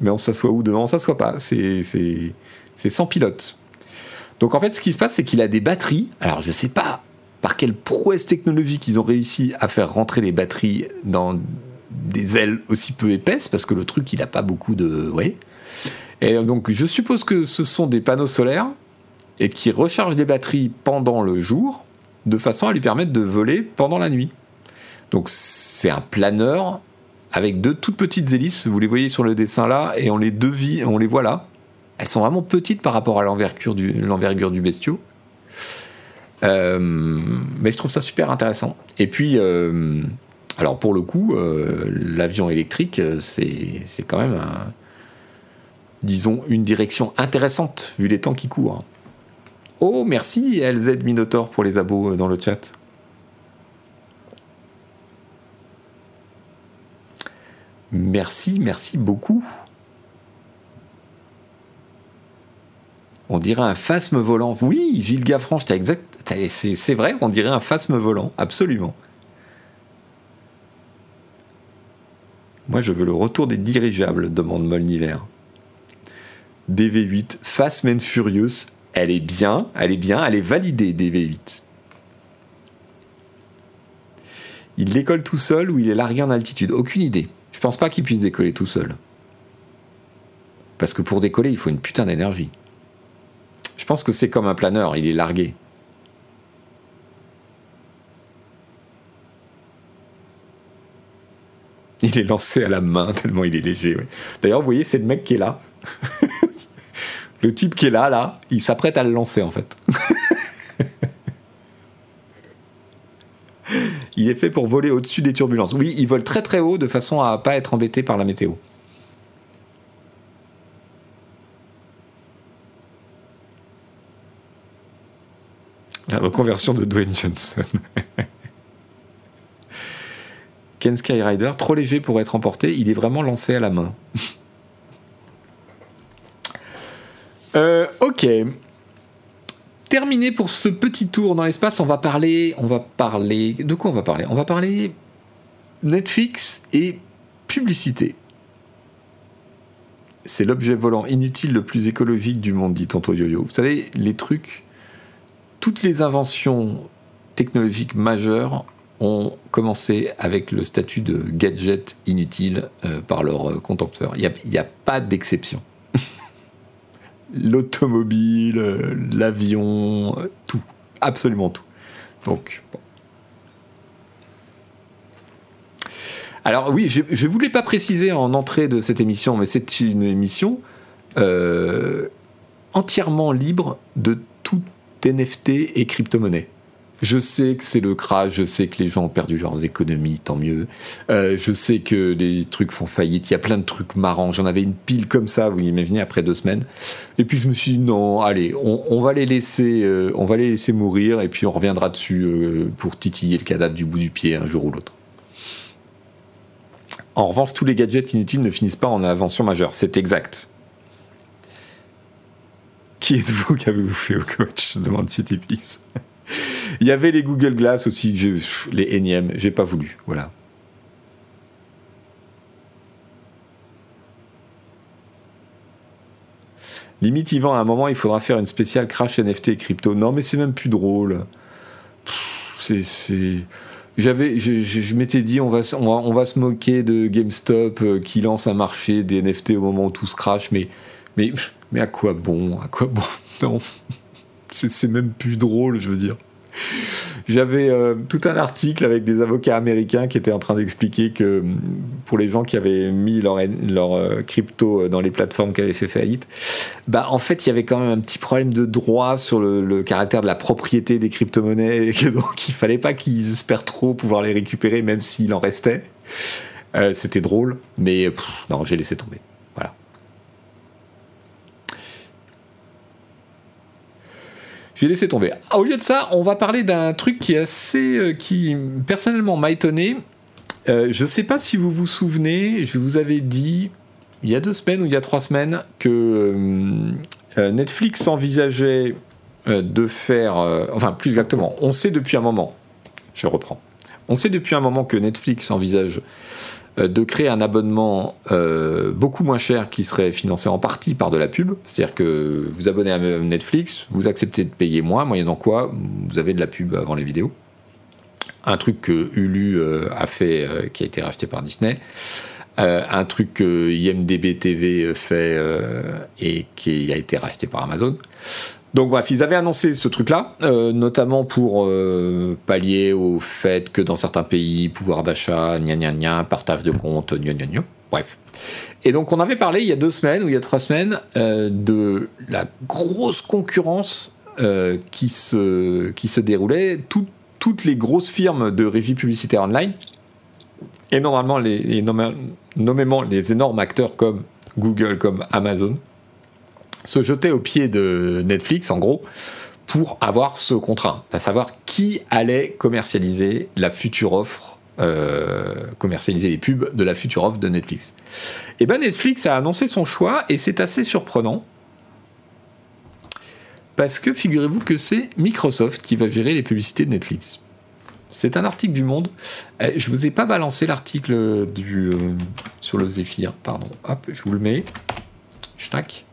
Mais on s'assoit où dedans? On s'assoit pas. C'est, sans pilote. Donc en fait, ce qui se passe, c'est qu'il a des batteries. Alors je sais pas par quelle prouesse technologique ils ont réussi à faire rentrer les batteries dans des ailes aussi peu épaisses, parce que le truc, il n'a pas beaucoup de. Ouais. Et donc je suppose que ce sont des panneaux solaires et qui recharge les batteries pendant le jour de façon à lui permettre de voler pendant la nuit. Donc c'est un planeur avec deux toutes petites hélices, vous les voyez sur le dessin là, et on les on les voit là. Elles sont vraiment petites par rapport à l'envergure du, bestiau. Euh, mais je trouve ça super intéressant. Et puis, euh, alors pour le coup, euh, l'avion électrique, c'est, c'est quand même, disons, une direction intéressante vu les temps qui courent. Oh, merci LZ Minotaur pour les abos euh, dans le chat. Merci, merci beaucoup. On dirait un phasme volant. Oui, Gilles Gaffranche, exact. C'est vrai, on dirait un phasme volant, absolument. Moi, je veux le retour des dirigeables, demande Molniver. DV8, Fast and Furious, elle est bien, elle est bien, elle est validée DV8. Il décolle tout seul ou il est largué en altitude? Aucune idée. Je pense pas qu'il puisse décoller tout seul. Parce que pour décoller, il faut une putain d'énergie. Je pense que c'est comme un planeur, il est largué. Il est lancé à la main tellement il est léger. D'ailleurs, vous voyez, c'est le mec qui est là. le type qui est là, là, il s'apprête à le lancer en fait. il est fait pour voler au-dessus des turbulences. Oui, il vole très très haut de façon à pas être embêté par la météo. La reconversion de Dwayne Johnson. Ken Skyrider, trop léger pour être emporté, il est vraiment lancé à la main. Euh, ok. Terminé pour ce petit tour dans l'espace, on va parler, on va parler, de quoi on va parler? On va parler Netflix et publicité. C'est l'objet volant inutile le plus écologique du monde, dit Tonto Yo-Yo. Vous savez, les trucs, toutes les inventions technologiques majeures ont commencé avec le statut de gadget inutile euh, par leurs euh, contempteurs. Il n'y a, pas d'exception. L'automobile, euh, l'avion, tout, absolument tout. Alors oui, je ne voulais pas préciser en entrée de cette émission, mais c'est une émission entièrement libre de tout NFT et crypto-monnaie. Je sais que c'est le crash, je sais que les gens ont perdu leurs économies, tant mieux. Euh, je sais que les trucs font faillite, il y a plein de trucs marrants. J'en avais une pile comme ça, vous imaginez, après deux semaines. Et puis je me suis dit non, allez, on, va les laisser, euh, on va les laisser mourir, et puis on reviendra dessus euh, pour titiller le cadavre du bout du pied un jour ou l'autre. En revanche, tous les gadgets inutiles ne finissent pas en invention majeure. C'est exact. Qui êtes-vous? Qu'avez-vous fait au coach? Demande Futipix. Il y avait les Google Glass aussi, les énièmes, j'ai pas voulu. Voilà. Limite, Yvan, à un moment, il faudra faire une spéciale crash NFT et crypto. Non, mais c'est même plus drôle. C'est. J'avais, je, m'étais dit, on va, on va, se moquer de GameStop euh, qui lance un marché des NFT au moment où tout se crash, mais, mais, mais à quoi bon À quoi bon Non. C'est même plus drôle, je veux dire. J'avais euh, tout un article avec des avocats américains qui étaient en train d'expliquer que mm, pour les gens qui avaient mis leur, euh, crypto dans les plateformes qui avaient fait faillite, bah en fait il y avait quand même un petit problème de droit sur le, caractère de la propriété des crypto-monnaies et que donc il fallait pas qu'ils espèrent trop pouvoir les récupérer même s'il en restait. Euh, c'était drôle, mais non j'ai laissé tomber. J'ai laissé tomber. Ah, au lieu de ça, on va parler d'un truc qui est assez. Euh, qui personnellement m'a étonné. Euh, je ne sais pas si vous vous souvenez, je vous avais dit il y a deux semaines ou il y a trois semaines que euh, Netflix envisageait de faire. enfin, plus exactement, on sait depuis un moment. Je reprends. On sait depuis un moment que Netflix envisage euh, de créer un abonnement euh, beaucoup moins cher qui serait financé en partie par de la pub. C'est-à-dire que vous abonnez à Netflix, vous acceptez de payer moins, moyennant quoi vous avez de la pub avant les vidéos. Un truc que Hulu euh, a fait, qui a été racheté par Disney. un truc que IMDB TV fait et qui a été racheté par Amazon. Donc bref, ils avaient annoncé ce truc-là, euh, notamment pour euh, pallier au fait que dans certains pays, pouvoir d'achat, gna gna gna, partage de compte, gna gna gna, bref. Et donc on avait parlé il y a deux semaines ou il y a trois semaines euh, de la grosse concurrence qui, se, qui se déroulait, toutes les grosses firmes de régie publicitaire online, et normalement les, nommément les énormes acteurs comme Google, comme Amazon, se jeter au pied de Netflix, en gros, pour avoir ce contrat, à savoir qui allait commercialiser la future offre, euh, commercialiser les pubs de la future offre de Netflix. Et eh ben Netflix a annoncé son choix et c'est assez surprenant. Parce que figurez-vous que c'est Microsoft qui va gérer les publicités de Netflix. C'est un article du Monde. Eh, je vous ai pas balancé l'article euh, sur le Zephyr, pardon. Hop, je vous le mets. Schnack.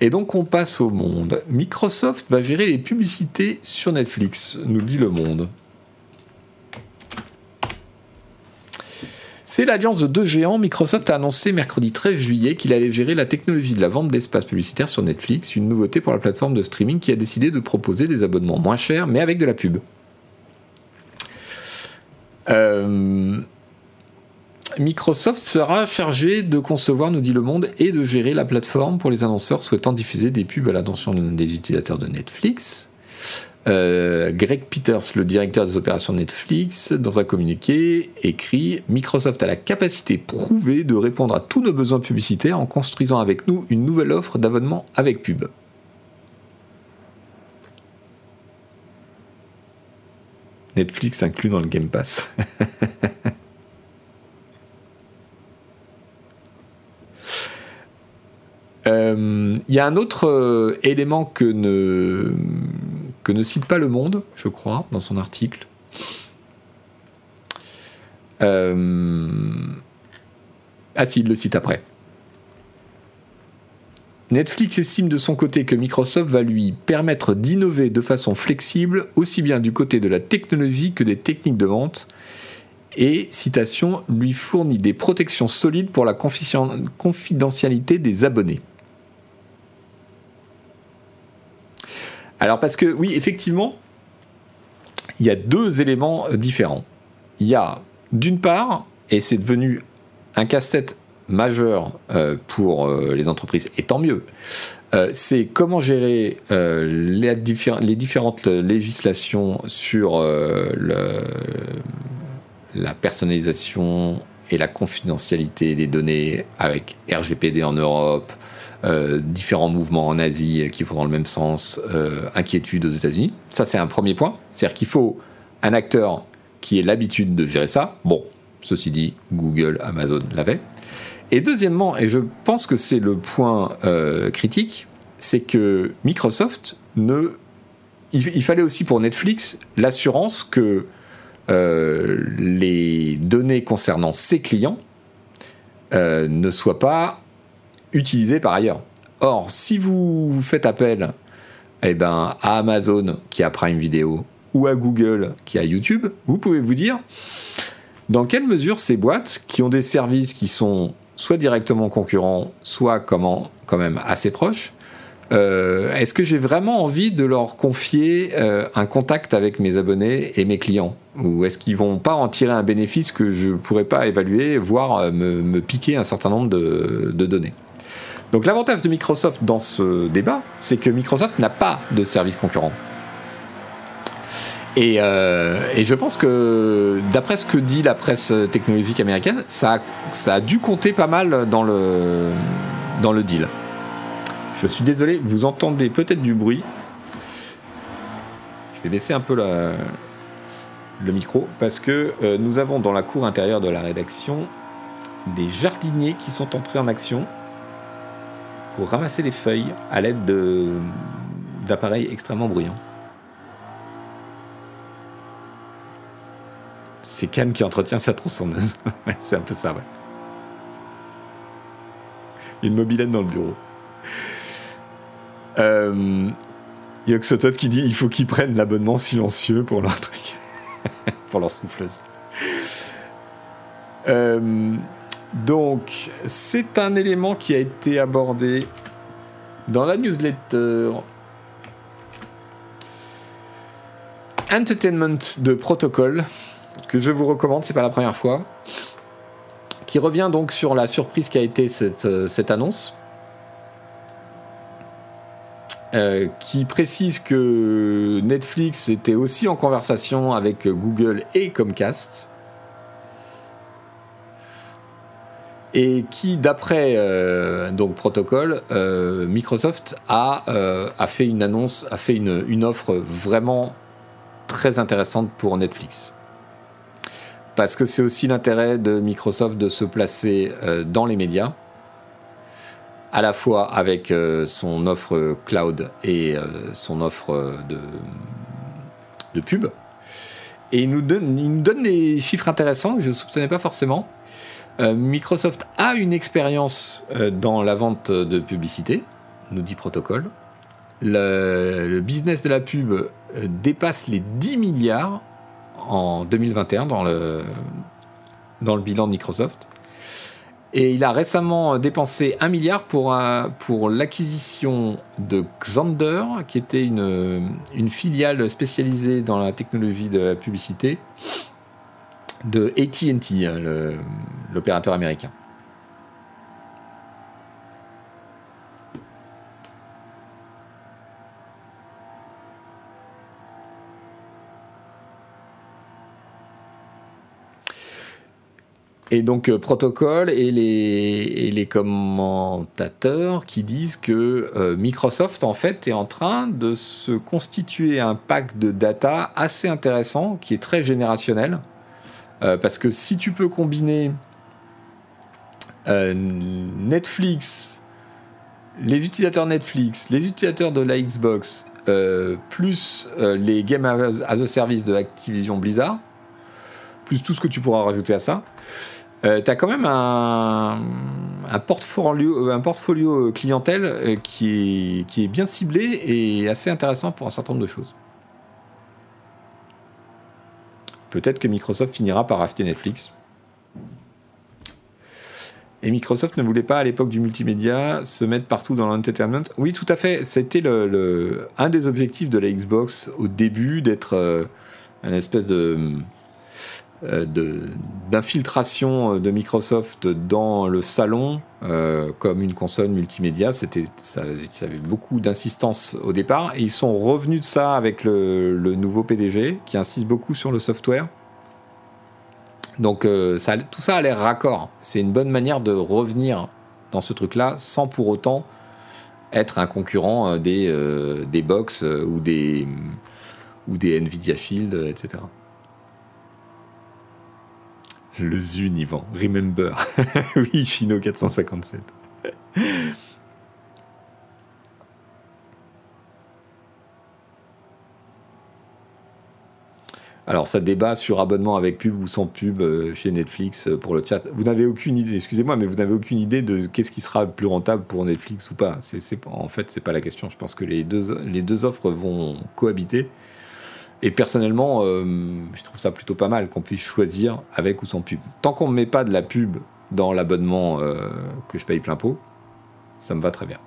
Et donc on passe au monde. Microsoft va gérer les publicités sur Netflix, nous dit le monde. C'est l'alliance de deux géants. Microsoft a annoncé mercredi 13 juillet qu'il allait gérer la technologie de la vente d'espace publicitaire sur Netflix, une nouveauté pour la plateforme de streaming qui a décidé de proposer des abonnements moins chers mais avec de la pub. Euh, Microsoft sera chargé de concevoir, nous dit le monde, et de gérer la plateforme pour les annonceurs souhaitant diffuser des pubs à l'attention des utilisateurs de Netflix. Euh, Greg Peters, le directeur des opérations Netflix, dans un communiqué, écrit Microsoft a la capacité prouvée de répondre à tous nos besoins publicitaires en construisant avec nous une nouvelle offre d'abonnement avec pub. Netflix inclus dans le Game Pass. Il euh, y a un autre euh, élément que ne, cite pas Le Monde, je crois, dans son article. Euh, ah si, il le cite après. Netflix estime de son côté que Microsoft va lui permettre d'innover de façon flexible, aussi bien du côté de la technologie que des techniques de vente, et, citation, lui fournit des protections solides pour la confidentialité des abonnés. Alors parce que oui, effectivement, il y a deux éléments euh, différents. Il y a d'une part, et c'est devenu un casse-tête majeur euh, pour euh, les entreprises, et tant mieux, c'est comment gérer les, différentes législations sur la personnalisation et la confidentialité des données avec RGPD en Europe, euh, différents mouvements en Asie qui vont dans le même sens, euh, inquiétude aux États-Unis. Ça, c'est un premier point. C'est-à-dire qu'il faut un acteur qui ait l'habitude de gérer ça. Bon, ceci dit, Google, Amazon l'avaient. Et deuxièmement, et je pense que c'est le point euh, critique, c'est que Microsoft ne. Il, fallait aussi pour Netflix l'assurance que les données concernant ses clients ne soient pas utilisé par ailleurs. Or, si vous faites appel eh ben, à Amazon qui a Prime Video ou à Google qui a YouTube, vous pouvez vous dire dans quelle mesure ces boîtes qui ont des services qui sont soit directement concurrents, soit comment, quand même assez proches, euh, est-ce que j'ai vraiment envie de leur confier euh, un contact avec mes abonnés et mes clients? Ou est-ce qu'ils vont pas en tirer un bénéfice que je pourrais pas évaluer, voire euh, me, piquer un certain nombre de données? Donc l'avantage de Microsoft dans ce débat, c'est que Microsoft n'a pas de service concurrent. Euh, et, je pense que, d'après ce que dit la presse technologique américaine, ça, ça a dû compter pas mal dans le, dans le deal. Je suis désolé, vous entendez peut-être du bruit. Je vais baisser un peu le micro parce que euh, nous avons dans la cour intérieure de la rédaction des jardiniers qui sont entrés en action pour ramasser des feuilles à l'aide d'appareils extrêmement bruyants. C'est Cam qui entretient sa tronçonneuse. c'est un peu ça, ouais. Une mobilette dans le bureau. Euh, Yoxotot qui dit il faut qu'ils prennent l'abonnement silencieux pour leur truc. pour leur souffleuse. Euh, donc, c'est un élément qui a été abordé dans la newsletter Entertainment de Protocol, que je vous recommande, c'est pas la première fois, qui revient donc sur la surprise qui a été cette, euh, annonce. Euh, qui précise que Netflix était aussi en conversation avec Google et Comcast et qui, d'après euh, donc protocole, euh, Microsoft a, euh, a fait une annonce, a fait une, une, offre vraiment très intéressante pour Netflix. Parce que c'est aussi l'intérêt de Microsoft de se placer dans les médias, à la fois avec son offre cloud et son offre de, de pub. Et il nous, donne, il nous donne des chiffres intéressants que je ne soupçonnais pas forcément. Euh, Microsoft a une expérience euh, dans la vente de publicité, nous dit Protocol. Le, business de la pub euh, dépasse les 10 milliards en 2021 dans le, bilan de Microsoft. Et il a récemment dépensé 1 milliard pour, l'acquisition de Xander, qui était une, filiale spécialisée dans la technologie de la publicité, de ATT, hein, l'opérateur américain. Et donc, euh, protocole et les, commentateurs qui disent que euh, Microsoft, en fait, est en train de se constituer un pack de data assez intéressant, qui est très générationnel. Euh, parce que si tu peux combiner Netflix, les utilisateurs Netflix, les utilisateurs de la Xbox, plus les Game as a Service de Activision Blizzard, plus tout ce que tu pourras rajouter à ça, euh, tu as quand même un, portfolio, un portfolio clientèle euh, qui est bien ciblé et assez intéressant pour un certain nombre de choses. Peut-être que Microsoft finira par acheter Netflix. Et Microsoft ne voulait pas à l'époque du multimédia se mettre partout dans l'entertainment. Oui, tout à fait. C'était un des objectifs de la Xbox au début d'être euh, un espèce de euh, d'infiltration euh, de, Microsoft dans le salon euh, comme une console multimédia. Ça, avait beaucoup d'insistance au départ. Ils sont revenus de ça avec le, nouveau PDG qui insiste beaucoup sur le software. Donc ça, tout ça a l'air raccord. C'est une bonne manière de revenir dans ce truc-là sans pour autant être un concurrent des, des box ou des, ou des Nvidia Shield, etc. Le Zun, Yvan. Remember. oui, Chino 457. Alors, ça débat sur abonnement avec pub ou sans pub euh, chez Netflix euh, pour le chat. Vous n'avez aucune idée, excusez-moi, mais vous n'avez aucune idée de qu'est-ce qui sera plus rentable pour Netflix ou pas. En fait, c'est pas la question. Je pense que les deux, les deux offres vont cohabiter. Et personnellement, euh, je trouve ça plutôt pas mal qu'on puisse choisir avec ou sans pub. Tant qu'on ne met pas de la pub dans l'abonnement euh, que je paye plein pot, ça me va très bien.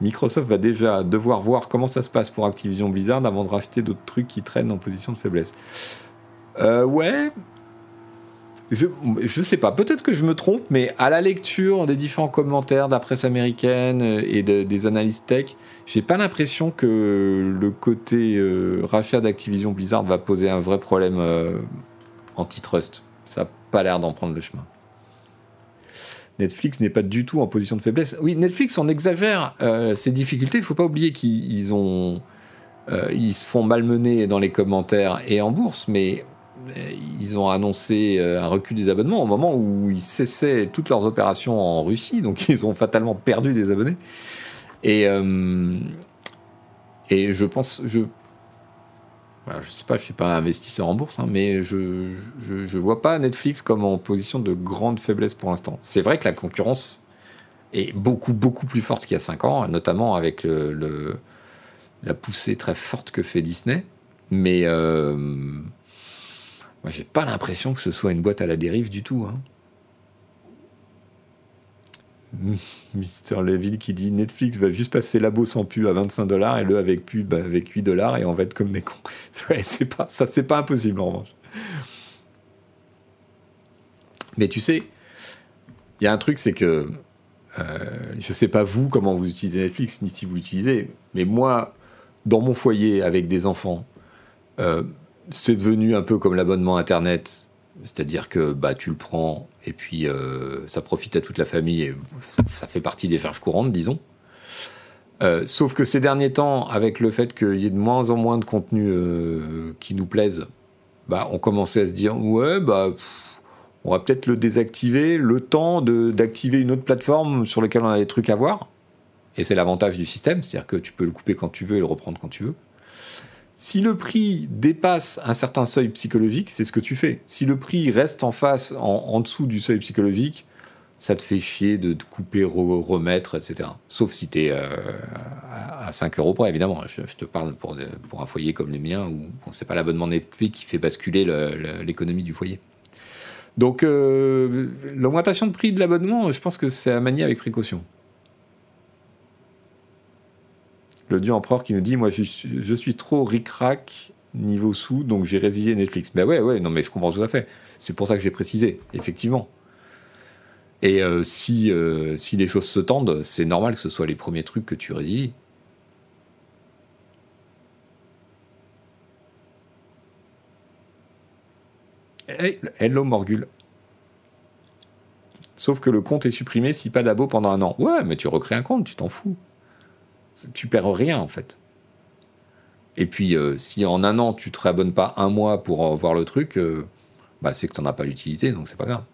Microsoft va déjà devoir voir comment ça se passe pour Activision Blizzard avant de racheter d'autres trucs qui traînent en position de faiblesse. Euh, ouais, je, je sais pas, peut-être que je me trompe, mais à la lecture des différents commentaires de la presse américaine euh, et des analystes tech, j'ai pas l'impression que le côté euh, rachat d'Activision Blizzard va poser un vrai problème euh, antitrust. Ça n'a pas l'air d'en prendre le chemin. Netflix n'est pas du tout en position de faiblesse. Oui, Netflix, on exagère ses difficultés. Il faut pas oublier qu'ils ont, se font malmener dans les commentaires et en bourse, mais ils ont annoncé euh, un recul des abonnements au moment où ils cessaient toutes leurs opérations en Russie, donc ils ont fatalement perdu des abonnés. Et, euh, je pense, je, je sais pas, je suis pas investisseur en bourse, hein, mais je, je, vois pas Netflix comme en position de grande faiblesse pour l'instant. C'est vrai que la concurrence est beaucoup beaucoup plus forte qu'il y a 5 ans, notamment avec la poussée très forte que fait Disney, mais euh, moi, j'ai pas l'impression que ce soit une boîte à la dérive du tout. Hein. Mister Leville qui dit Netflix va juste passer labo sans pub à 25 dollars et le avec pub avec 8 dollars et on va être comme des cons. C'est pas, ça, c'est pas impossible en revanche. Mais tu sais, il y a un truc, c'est que euh, je sais pas vous comment vous utilisez Netflix ni si vous l'utilisez, mais moi, dans mon foyer avec des enfants, euh, c'est devenu un peu comme l'abonnement Internet. C'est-à-dire que bah, tu le prends et puis euh, ça profite à toute la famille et ça fait partie des charges courantes, disons. Euh, sauf que ces derniers temps, avec le fait qu'il y ait de moins en moins de contenus euh, qui nous plaisent, bah, on commençait à se dire ouais, bah, on va peut-être le désactiver, le temps d'activer une autre plateforme sur laquelle on a des trucs à voir. Et c'est l'avantage du système, c'est-à-dire que tu peux le couper quand tu veux et le reprendre quand tu veux. Si le prix dépasse un certain seuil psychologique, c'est ce que tu fais. Si le prix reste en face, en, dessous du seuil psychologique, ça te fait chier de te couper, remettre, etc. Sauf si tu es euh, à 5 euros près, évidemment. Je, te parle pour, pour, un foyer comme le mien, où bon, c'est pas l'abonnement Netflix qui fait basculer l'économie du foyer. Donc, euh, l'augmentation de prix de l'abonnement, je pense que c'est à manier avec précaution. Le dieu empereur qui nous dit Moi, je suis, je suis trop ric-rac niveau sous, donc j'ai résilié Netflix. Ben ouais, ouais, non, mais je comprends tout à fait. C'est pour ça que j'ai précisé, effectivement. Et euh, si, euh, si les choses se tendent, c'est normal que ce soit les premiers trucs que tu résilies. hello Morgul. Sauf que le compte est supprimé si pas d'abo pendant un an. Ouais, mais tu recrées un compte, tu t'en fous. Tu perds rien en fait. Et puis, euh, si en un an tu te réabonnes pas un mois pour voir le truc, bah, c'est que tu n'en as pas l'utilité, donc c'est pas grave.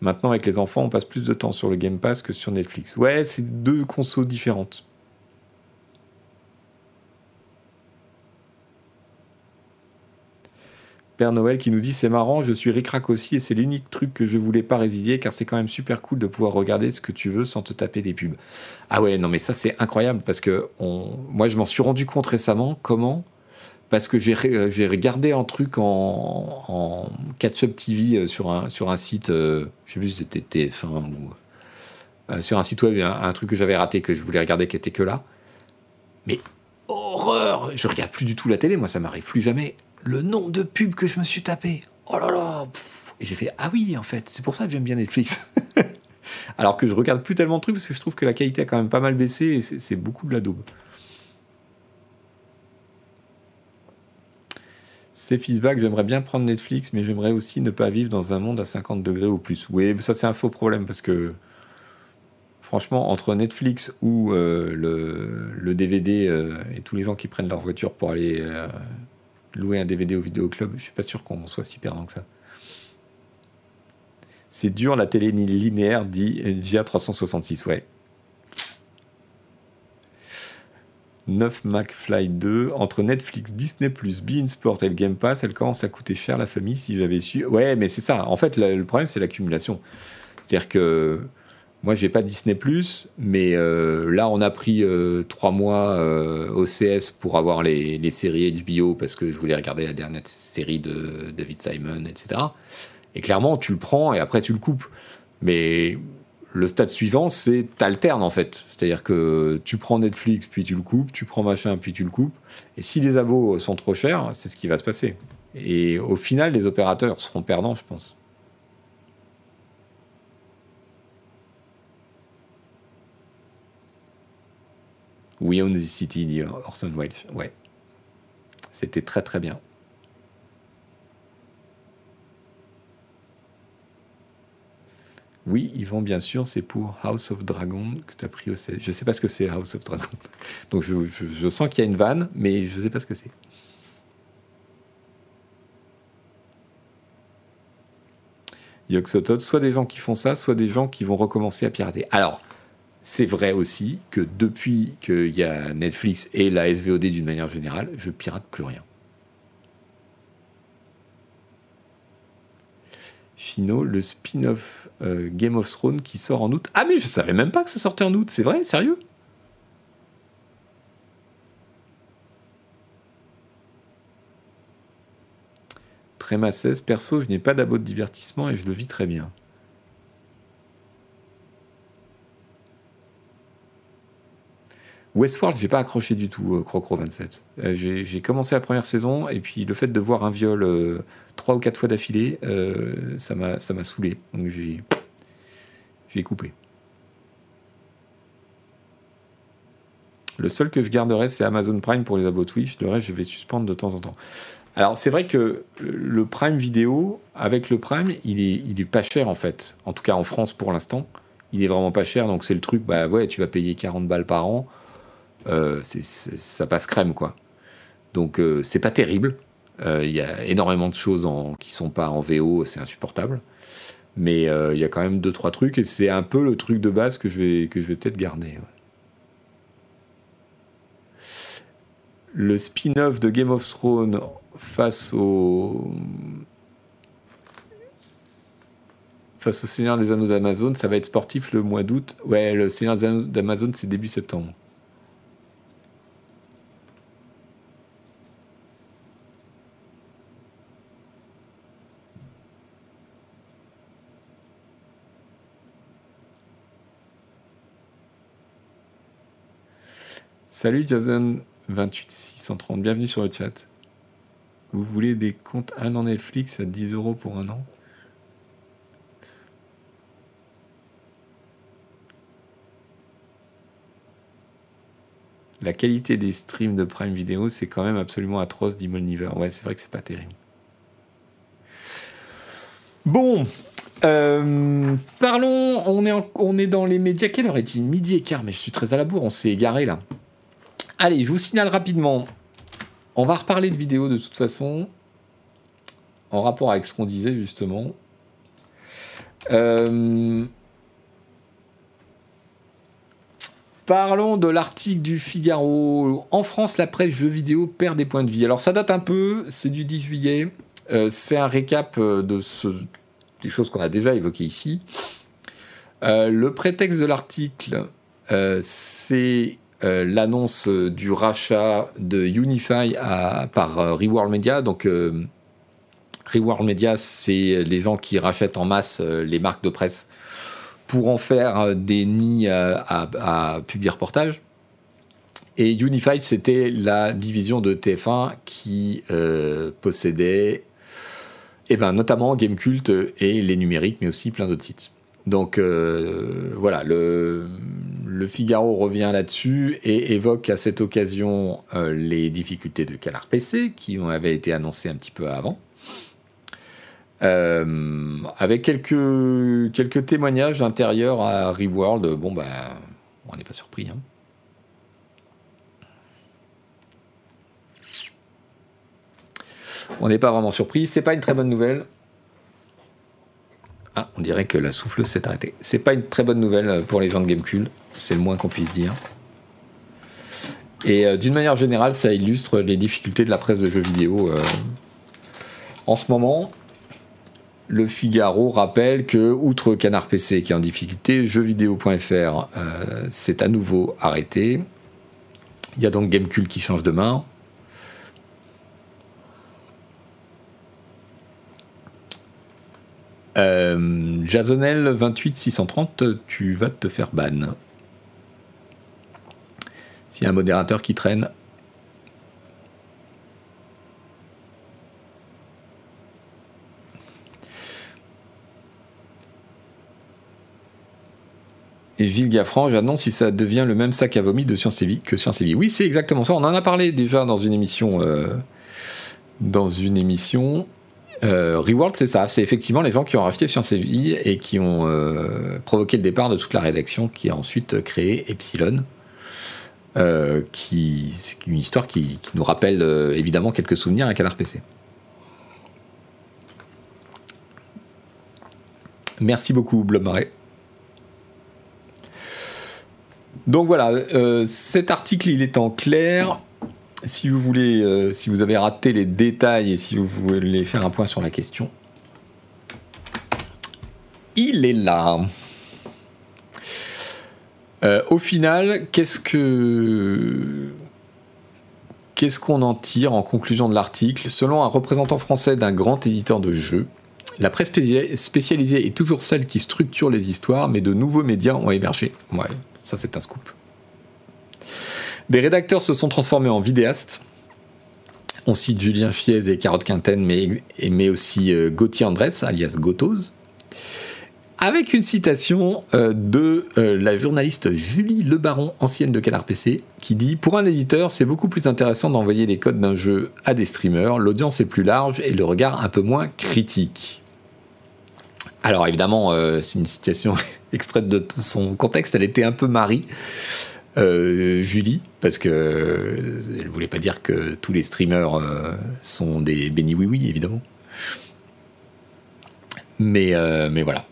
Maintenant, avec les enfants, on passe plus de temps sur le Game Pass que sur Netflix. Ouais, c'est deux consos différentes. Père Noël qui nous dit c'est marrant, je suis ricrac aussi et c'est l'unique truc que je voulais pas résilier car c'est quand même super cool de pouvoir regarder ce que tu veux sans te taper des pubs. Ah ouais, non mais ça c'est incroyable parce que moi je m'en suis rendu compte récemment comment? Parce que euh, j'ai regardé un truc en, catch-up TV euh, sur un, sur un site, euh, je sais plus si c'était TF1 ou. sur un site web, un, truc que j'avais raté, que je voulais regarder qui était que là. Mais horreur Je regarde plus du tout la télé, moi ça m'arrive plus jamais. Le nombre de pubs que je me suis tapé Oh là là Et j'ai fait Ah oui, en fait, c'est pour ça que j'aime bien Netflix. Alors que je regarde plus tellement de trucs parce que je trouve que la qualité a quand même pas mal baissé et c'est beaucoup de la daube. C'est feedback, j'aimerais bien prendre Netflix, mais j'aimerais aussi ne pas vivre dans un monde à 50 degrés ou plus. Oui, ça c'est un faux problème parce que franchement, entre Netflix ou euh, le, DVD euh, et tous les gens qui prennent leur voiture pour aller euh, louer un DVD au vidéoclub, je suis pas sûr qu'on soit si perdant que ça. C'est dur la télé linéaire, dit via 366, ouais. 9 McFly 2, entre Netflix, Disney+, Bein Sport et le Game Pass, elle commence à coûter cher la famille si j'avais su. Ouais, mais c'est ça. En fait, le problème, c'est l'accumulation. C'est-à-dire que moi, j'ai pas Disney+, mais euh, là, on a pris euh, trois mois euh, au CS pour avoir les, les, séries HBO parce que je voulais regarder la dernière série de David Simon, etc. Et clairement, tu le prends et après, tu le coupes. Mais le stade suivant, c'est t'alternes en fait. C'est-à-dire que tu prends Netflix, puis tu le coupes, tu prends machin, puis tu le coupes. Et si les abos sont trop chers, c'est ce qui va se passer. Et au final, les opérateurs seront perdants, je pense. We Own the City, dit Orson Welles. Ouais. C'était très très bien. Oui, Yvan, bien sûr, c'est pour House of Dragon que tu as pris au CS. Je ne sais pas ce que c'est House of Dragon. Donc je, sens qu'il y a une vanne, mais je ne sais pas ce que c'est. Yoxotot, soit des gens qui font ça, soit des gens qui vont recommencer à pirater. Alors, c'est vrai aussi que depuis qu'il y a Netflix et la SVOD d'une manière générale, je pirate plus rien. Chino, le spin-off euh, Game of Thrones qui sort en août. Ah mais je savais même pas que ça sortait en août, c'est vrai, sérieux? Tréma 16, perso, je n'ai pas d'abo de divertissement et je le vis très bien. Westworld, j'ai pas accroché du tout, euh, Crocro 27. Euh, j'ai commencé la première saison et puis le fait de voir un viol euh, trois ou quatre fois d'affilée, ça m'a saoulé. Donc j'ai j'ai coupé. Le seul que je garderai, c'est Amazon Prime pour les abos Twitch. Le reste, je vais suspendre de temps en temps. Alors, c'est vrai que le Prime vidéo, avec le Prime, il est, il est pas cher en fait. En tout cas, en France pour l'instant. Il est vraiment pas cher. Donc, c'est le truc, bah ouais, tu vas payer 40 balles par an. Euh, ça passe crème, quoi. Donc, euh, c'est pas terrible. Euh, il y a énormément de choses qui sont pas en VO, c'est insupportable. Mais il y a quand même deux trois trucs et c'est un peu le truc de base que je vais vais peut-être garder. Le spin-off de Game of Thrones face au face au Seigneur des Anneaux d'Amazon, ça va être sportif le mois d'août. Ouais, le Seigneur des Anneaux d'Amazon, c'est début septembre. Salut Jason 28630, bienvenue sur le chat. Vous voulez des comptes un an Netflix à 10 euros pour un an? La qualité des streams de Prime Video, c'est quand même absolument atroce, dit Molniver. Ouais, c'est vrai que c'est pas terrible. Bon, euh, parlons, on est, on est dans les médias. Quelle heure est-il? Midi et quart, mais je suis très à la bourre, on s'est égaré là. Allez, je vous signale rapidement. On va reparler de vidéos de toute façon, en rapport avec ce qu'on disait justement. Euh, parlons de l'article du Figaro. En France, la presse jeux vidéo perd des points de vie. Alors ça date un peu, c'est du 10 juillet. Euh, c'est un récap de ce, des choses qu'on a déjà évoquées ici. Euh, le prétexte de l'article, euh, c'est euh, l'annonce du rachat de Unify par Reworld Media. Donc, Reworld Media, c'est les gens qui rachètent en masse les marques de presse pour en faire des nids à, publier reportage. Et Unify, c'était la division de TF1 qui possédait eh ben, notamment Gamecult et les numériques, mais aussi plein d'autres sites. Donc euh, voilà, le, Figaro revient là-dessus et évoque à cette occasion euh, les difficultés de Canard PC qui avaient été annoncées un petit peu avant. Euh, avec quelques, témoignages intérieurs à Reworld, bon ben, on n'est pas surpris. Hein. On n'est pas vraiment surpris. C'est pas une très bonne nouvelle. Ah, on dirait que la souffleuse s'est arrêtée. C'est pas une très bonne nouvelle pour les gens de Gamecube. C'est le moins qu'on puisse dire. Et euh, d'une manière générale, ça illustre les difficultés de la presse de jeux vidéo. Euh. En ce moment, le Figaro rappelle que, outre Canard PC qui est en difficulté, jeuxvideo.fr euh, s'est à nouveau arrêté. Il y a donc Gamecube qui change de main. Euh, Jasonel 28630, tu vas te faire ban. S'il y a un modérateur qui traîne. Et Gilles Gaffran, j'annonce si ça devient le même sac à vomi de Science et que Science et Vie. Oui, c'est exactement ça. On en a parlé déjà dans une émission. Euh, dans une émission. Euh, Reworld, c'est ça. C'est effectivement les gens qui ont racheté Science et Vie et qui ont euh, provoqué le départ de toute la rédaction qui a ensuite créé Epsilon. Euh, c'est une histoire qui, nous rappelle évidemment quelques souvenirs à Canard PC. Merci beaucoup, Blob Donc voilà, cet article il est en clair si vous voulez, euh, si vous avez raté les détails et si vous voulez faire un point sur la question, il est là. Euh, au final, qu'est-ce que qu'est-ce qu'on en tire en conclusion de l'article? Selon un représentant français d'un grand éditeur de jeux, la presse spécialisée est toujours celle qui structure les histoires, mais de nouveaux médias ont émergé. Ouais, ça c'est un scoop. Des rédacteurs se sont transformés en vidéastes. On cite Julien Chiez et Carotte Quinten, mais, aussi euh, Gauthier Andrès, alias Gotos. Avec une citation euh, de euh, la journaliste Julie Lebaron, ancienne de Canard PC, qui dit Pour un éditeur, c'est beaucoup plus intéressant d'envoyer les codes d'un jeu à des streamers, l'audience est plus large et le regard un peu moins critique. Alors évidemment, c'est une citation extraite de son contexte, elle était un peu marie. Euh, Julie, parce que euh, elle voulait pas dire que tous les streamers euh, sont des béni oui oui évidemment. Mais, mais voilà.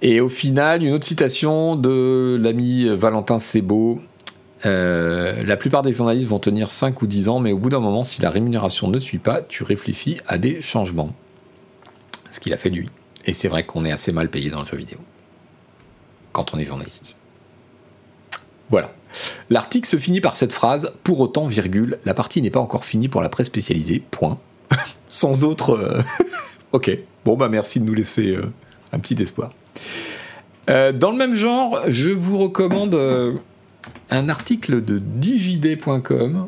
Et au final, une autre citation de l'ami Valentin Sebo. la plupart des journalistes vont tenir 5 ou 10 ans, mais au bout d'un moment, si la rémunération ne suit pas, tu réfléchis à des changements. Ce qu'il a fait lui. Et c'est vrai qu'on est assez mal payé dans le jeu vidéo quand on est journaliste. Voilà. L'article se finit par cette phrase Pour autant, virgule, la partie n'est pas encore finie pour la presse spécialisée. Point. Sans autre. Euh, ok. Bon, bah merci de nous laisser euh, un petit espoir. Euh, dans le même genre, je vous recommande un article de digid.com.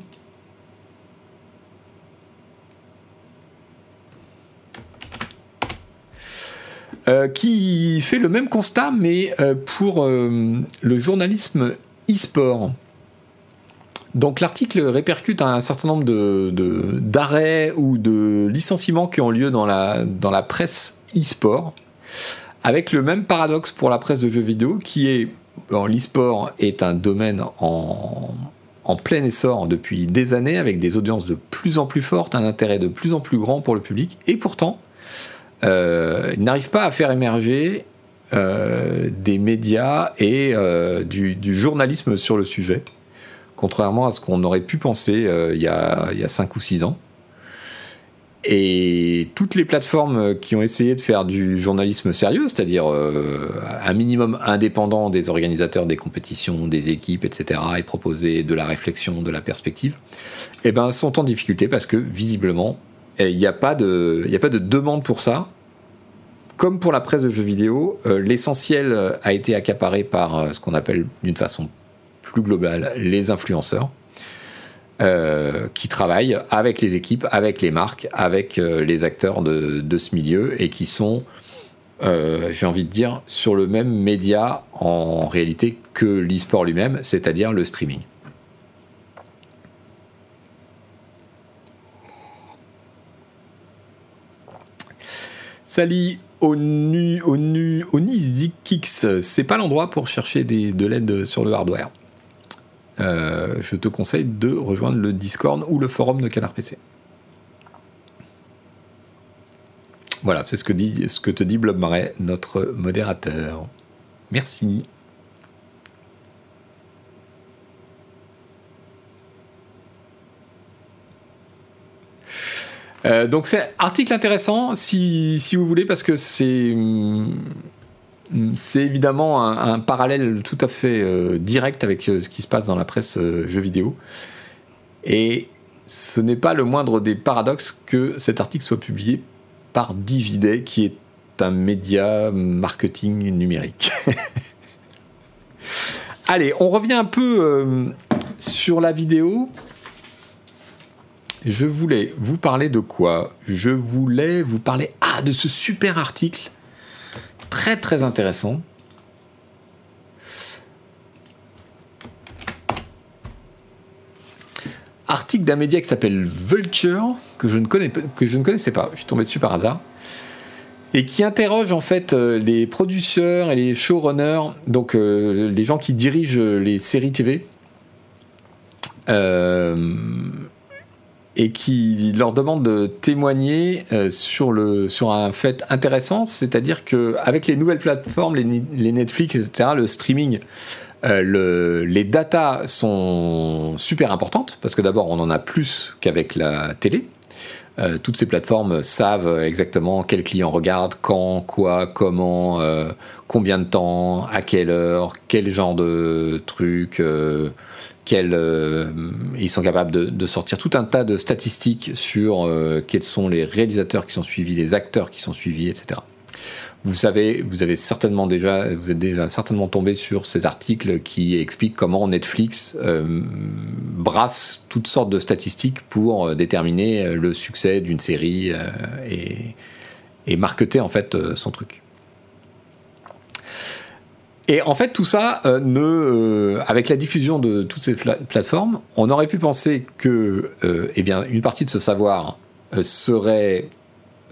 Euh, qui fait le même constat, mais pour le journalisme e-sport. Donc l'article répercute un certain nombre d'arrêts ou de licenciements qui ont lieu dans la, dans la presse e-sport avec le même paradoxe pour la presse de jeux vidéo qui est l'e-sport est un domaine en, plein essor depuis des années avec des audiences de plus en plus fortes, un intérêt de plus en plus grand pour le public et pourtant euh, il n'arrive pas à faire émerger euh, des médias et euh, du, journalisme sur le sujet, contrairement à ce qu'on aurait pu penser il, y a, il y a 5 ou 6 ans. Et toutes les plateformes qui ont essayé de faire du journalisme sérieux, c'est-à-dire euh, un minimum indépendant des organisateurs des compétitions, des équipes, etc., et proposer de la réflexion, de la perspective, eh ben, sont en difficulté parce que visiblement, il n'y a, pas de, a pas de demande pour ça. Comme pour la presse de jeux vidéo, euh, l'essentiel a été accaparé par euh, ce qu'on appelle d'une façon plus globale les influenceurs. Euh, qui travaillent avec les équipes, avec les marques, avec euh, les acteurs de, ce milieu et qui sont, euh, j'ai envie de dire, sur le même média en réalité que l'e-sport lui-même, c'est-à-dire le streaming. Sali ONU, ONU, c'est pas l'endroit pour chercher de l'aide sur le hardware. Euh, je te conseille de rejoindre le Discord ou le forum de Canard PC. Voilà, c'est ce que, ce que te dit Blob Marais, notre modérateur. Merci. Euh, donc c'est article intéressant si, si, vous voulez parce que c'est hum, c'est évidemment un, parallèle tout à fait euh, direct avec euh, ce qui se passe dans la presse jeux vidéo. Et ce n'est pas le moindre des paradoxes que cet article soit publié par Dividet, qui est un média marketing numérique. Allez, on revient un peu sur la vidéo. Je voulais vous parler de quoi? Je voulais vous parler ah, de ce super article très très intéressant. Article d'un média qui s'appelle Vulture, que je, ne connaissais pas, je suis tombé dessus par hasard, et qui interroge en fait euh, les producteurs et les showrunners, donc euh, les gens qui dirigent les séries TV, euh, et qui leur demande de témoigner euh, sur, le, sur un fait intéressant, c'est-à-dire qu'avec les nouvelles plateformes, les, Netflix, etc., le streaming, euh, le, les datas sont super importantes, parce que d'abord, on en a plus qu'avec la télé. Euh, toutes ces plateformes savent exactement quel client regarde, quand, quoi, comment, combien de temps, à quelle heure, quel genre de truc euh, ils sont capables de, sortir tout un tas de statistiques sur euh, quels sont les réalisateurs qui sont suivis, les acteurs qui sont suivis, etc. Vous savez, vous avez certainement déjà, vous êtes déjà certainement tombé sur ces articles qui expliquent comment Netflix euh, brasse toutes sortes de statistiques pour déterminer le succès d'une série et, et marketer en fait son truc. Et en fait, tout ça, euh, ne, euh, avec la diffusion de toutes ces plateformes, on aurait pu penser que, euh, eh bien, une partie de ce savoir serait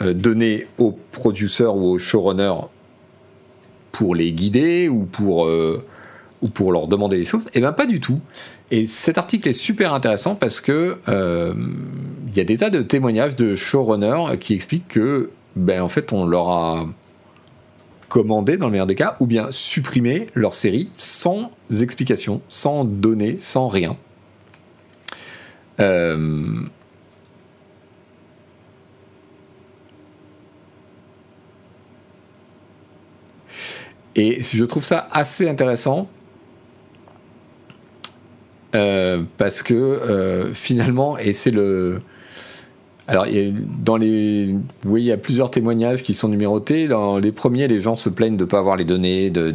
donnée aux producteurs ou aux showrunners pour les guider ou pour, ou pour leur demander des choses. Eh bien, pas du tout. Et cet article est super intéressant parce que il y a des tas de témoignages de showrunners qui expliquent que, ben, en fait, on leur a commander dans le meilleur des cas, ou bien supprimer leur série sans explication, sans données, sans rien. Euh, et je trouve ça assez intéressant euh, parce que euh, finalement, et c'est le Alors, dans les, vous voyez, il y a plusieurs témoignages qui sont numérotés. Dans les premiers, les gens se plaignent de ne pas avoir les données, de,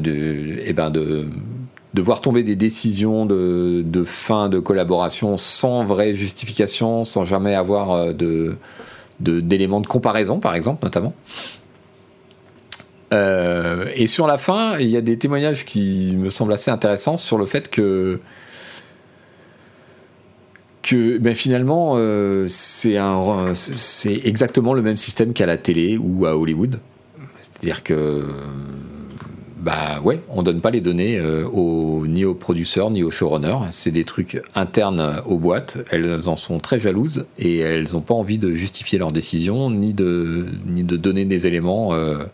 eh ben de voir tomber des décisions de, de, fin de collaboration sans vraie justification, sans jamais avoir euh, de, d'éléments de, comparaison, par exemple, notamment. Euh, et sur la fin, il y a des témoignages qui me semblent assez intéressants sur le fait que que ben finalement euh, c'est exactement le même système qu'à la télé ou à Hollywood. C'est-à-dire que bah ouais, on donne pas les données euh, ni aux producteurs ni aux showrunners. C'est des trucs internes aux boîtes. Elles en sont très jalouses et elles n'ont pas envie de justifier leurs décisions ni de ni de donner des éléments euh,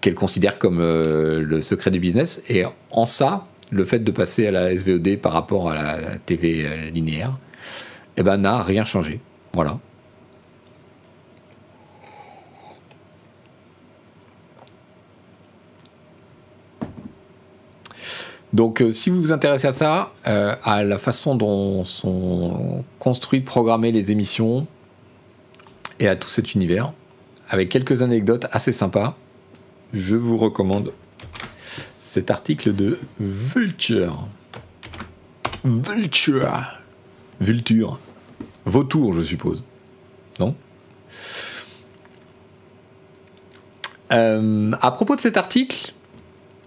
qu'elles considèrent comme le secret du business. Et en ça, le fait de passer à la SVOD par rapport à la TV linéaire, eh ben, n'a rien changé. Voilà. Donc, euh, si vous vous intéressez à ça, euh, à la façon dont sont construites, programmées les émissions, et à tout cet univers, avec quelques anecdotes assez sympas, je vous recommande cet article de Vulture. Vulture. Vulture. Vautour, je suppose. Non? Euh, À propos de cet article,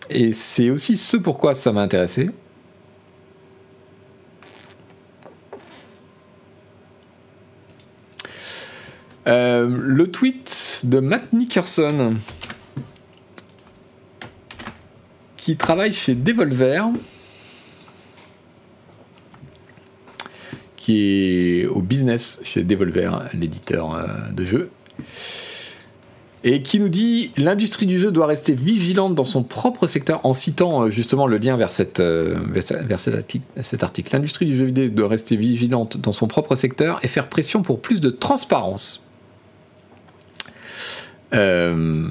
et c'est aussi ce pourquoi ça m'a intéressé, euh, le tweet de Matt Nickerson qui travaille chez Devolver, qui est au business chez Devolver, l'éditeur euh, de jeux, et qui nous dit l'industrie du jeu doit rester vigilante dans son propre secteur, en citant euh, justement le lien vers, cette, euh, vers cet article. L'industrie du jeu vidéo doit rester vigilante dans son propre secteur et faire pression pour plus de transparence. Euh,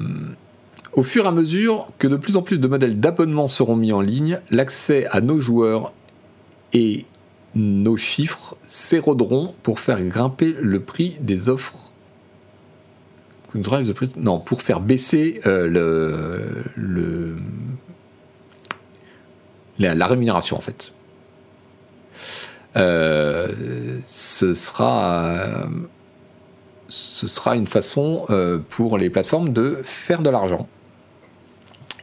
au fur et à mesure que de plus en plus de modèles d'abonnement seront mis en ligne, l'accès à nos joueurs et nos chiffres s'éroderont pour faire grimper le prix des offres. Non, pour faire baisser euh, la, rémunération en fait. Euh, ce sera ce sera une façon euh, pour les plateformes de faire de l'argent.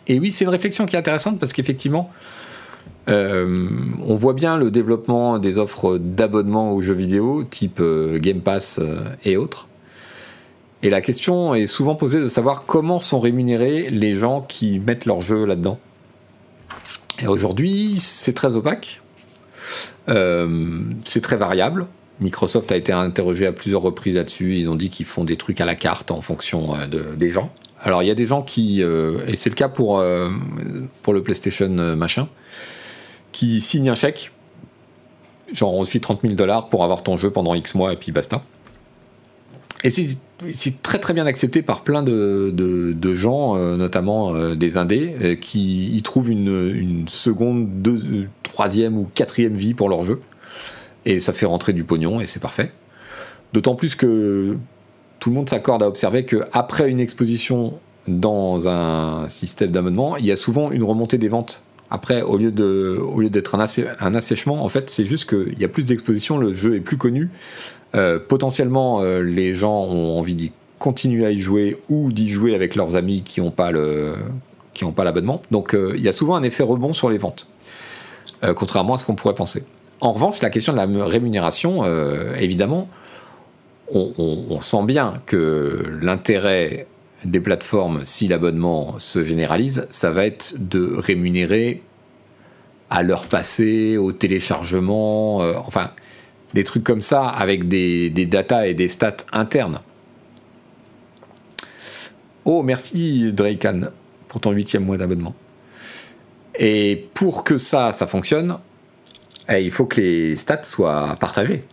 Et oui, c'est une réflexion qui est intéressante parce qu'effectivement, euh, on voit bien le développement des offres d'abonnement aux jeux vidéo, type euh, Game Pass euh, et autres. Et la question est souvent posée de savoir comment sont rémunérés les gens qui mettent leur jeu là-dedans. Et aujourd'hui, c'est très opaque. c'est très variable. Microsoft a été interrogé à plusieurs reprises là-dessus. Ils ont dit qu'ils font des trucs à la carte en fonction des gens. Alors il y a des gens qui, euh, et c'est le cas pour, euh, le PlayStation euh, machin, qui signent un chèque, genre on te file 30 000 dollars pour avoir ton jeu pendant X mois et puis basta. Et c'est très très bien accepté par plein de, gens, notamment des indés, qui y trouvent une, une seconde, deux, troisième ou quatrième vie pour leur jeu. Et ça fait rentrer du pognon et c'est parfait. D'autant plus que tout le monde s'accorde à observer qu'après une exposition dans un système d'abonnement, il y a souvent une remontée des ventes. Après, au lieu, de, au lieu d'être un, un, assèchement, en fait, c'est juste qu'il y a plus d'exposition, le jeu est plus connu. Euh, potentiellement, euh, les gens ont envie d'y continuer à y jouer ou d'y jouer avec leurs amis qui n'ont pas, le, qui pas l'abonnement. Donc, euh, il y a souvent un effet rebond sur les ventes, contrairement à ce qu'on pourrait penser. En revanche, la question de la rémunération, évidemment, on, sent bien que l'intérêt des plateformes, si l'abonnement se généralise, ça va être de rémunérer à l'heure passée, au téléchargement, euh, enfin, des trucs comme ça avec des, des datas et des stats internes. Oh, merci Drakean pour ton huitième mois d'abonnement. Et pour que ça, ça fonctionne, eh, il faut que les stats soient partagées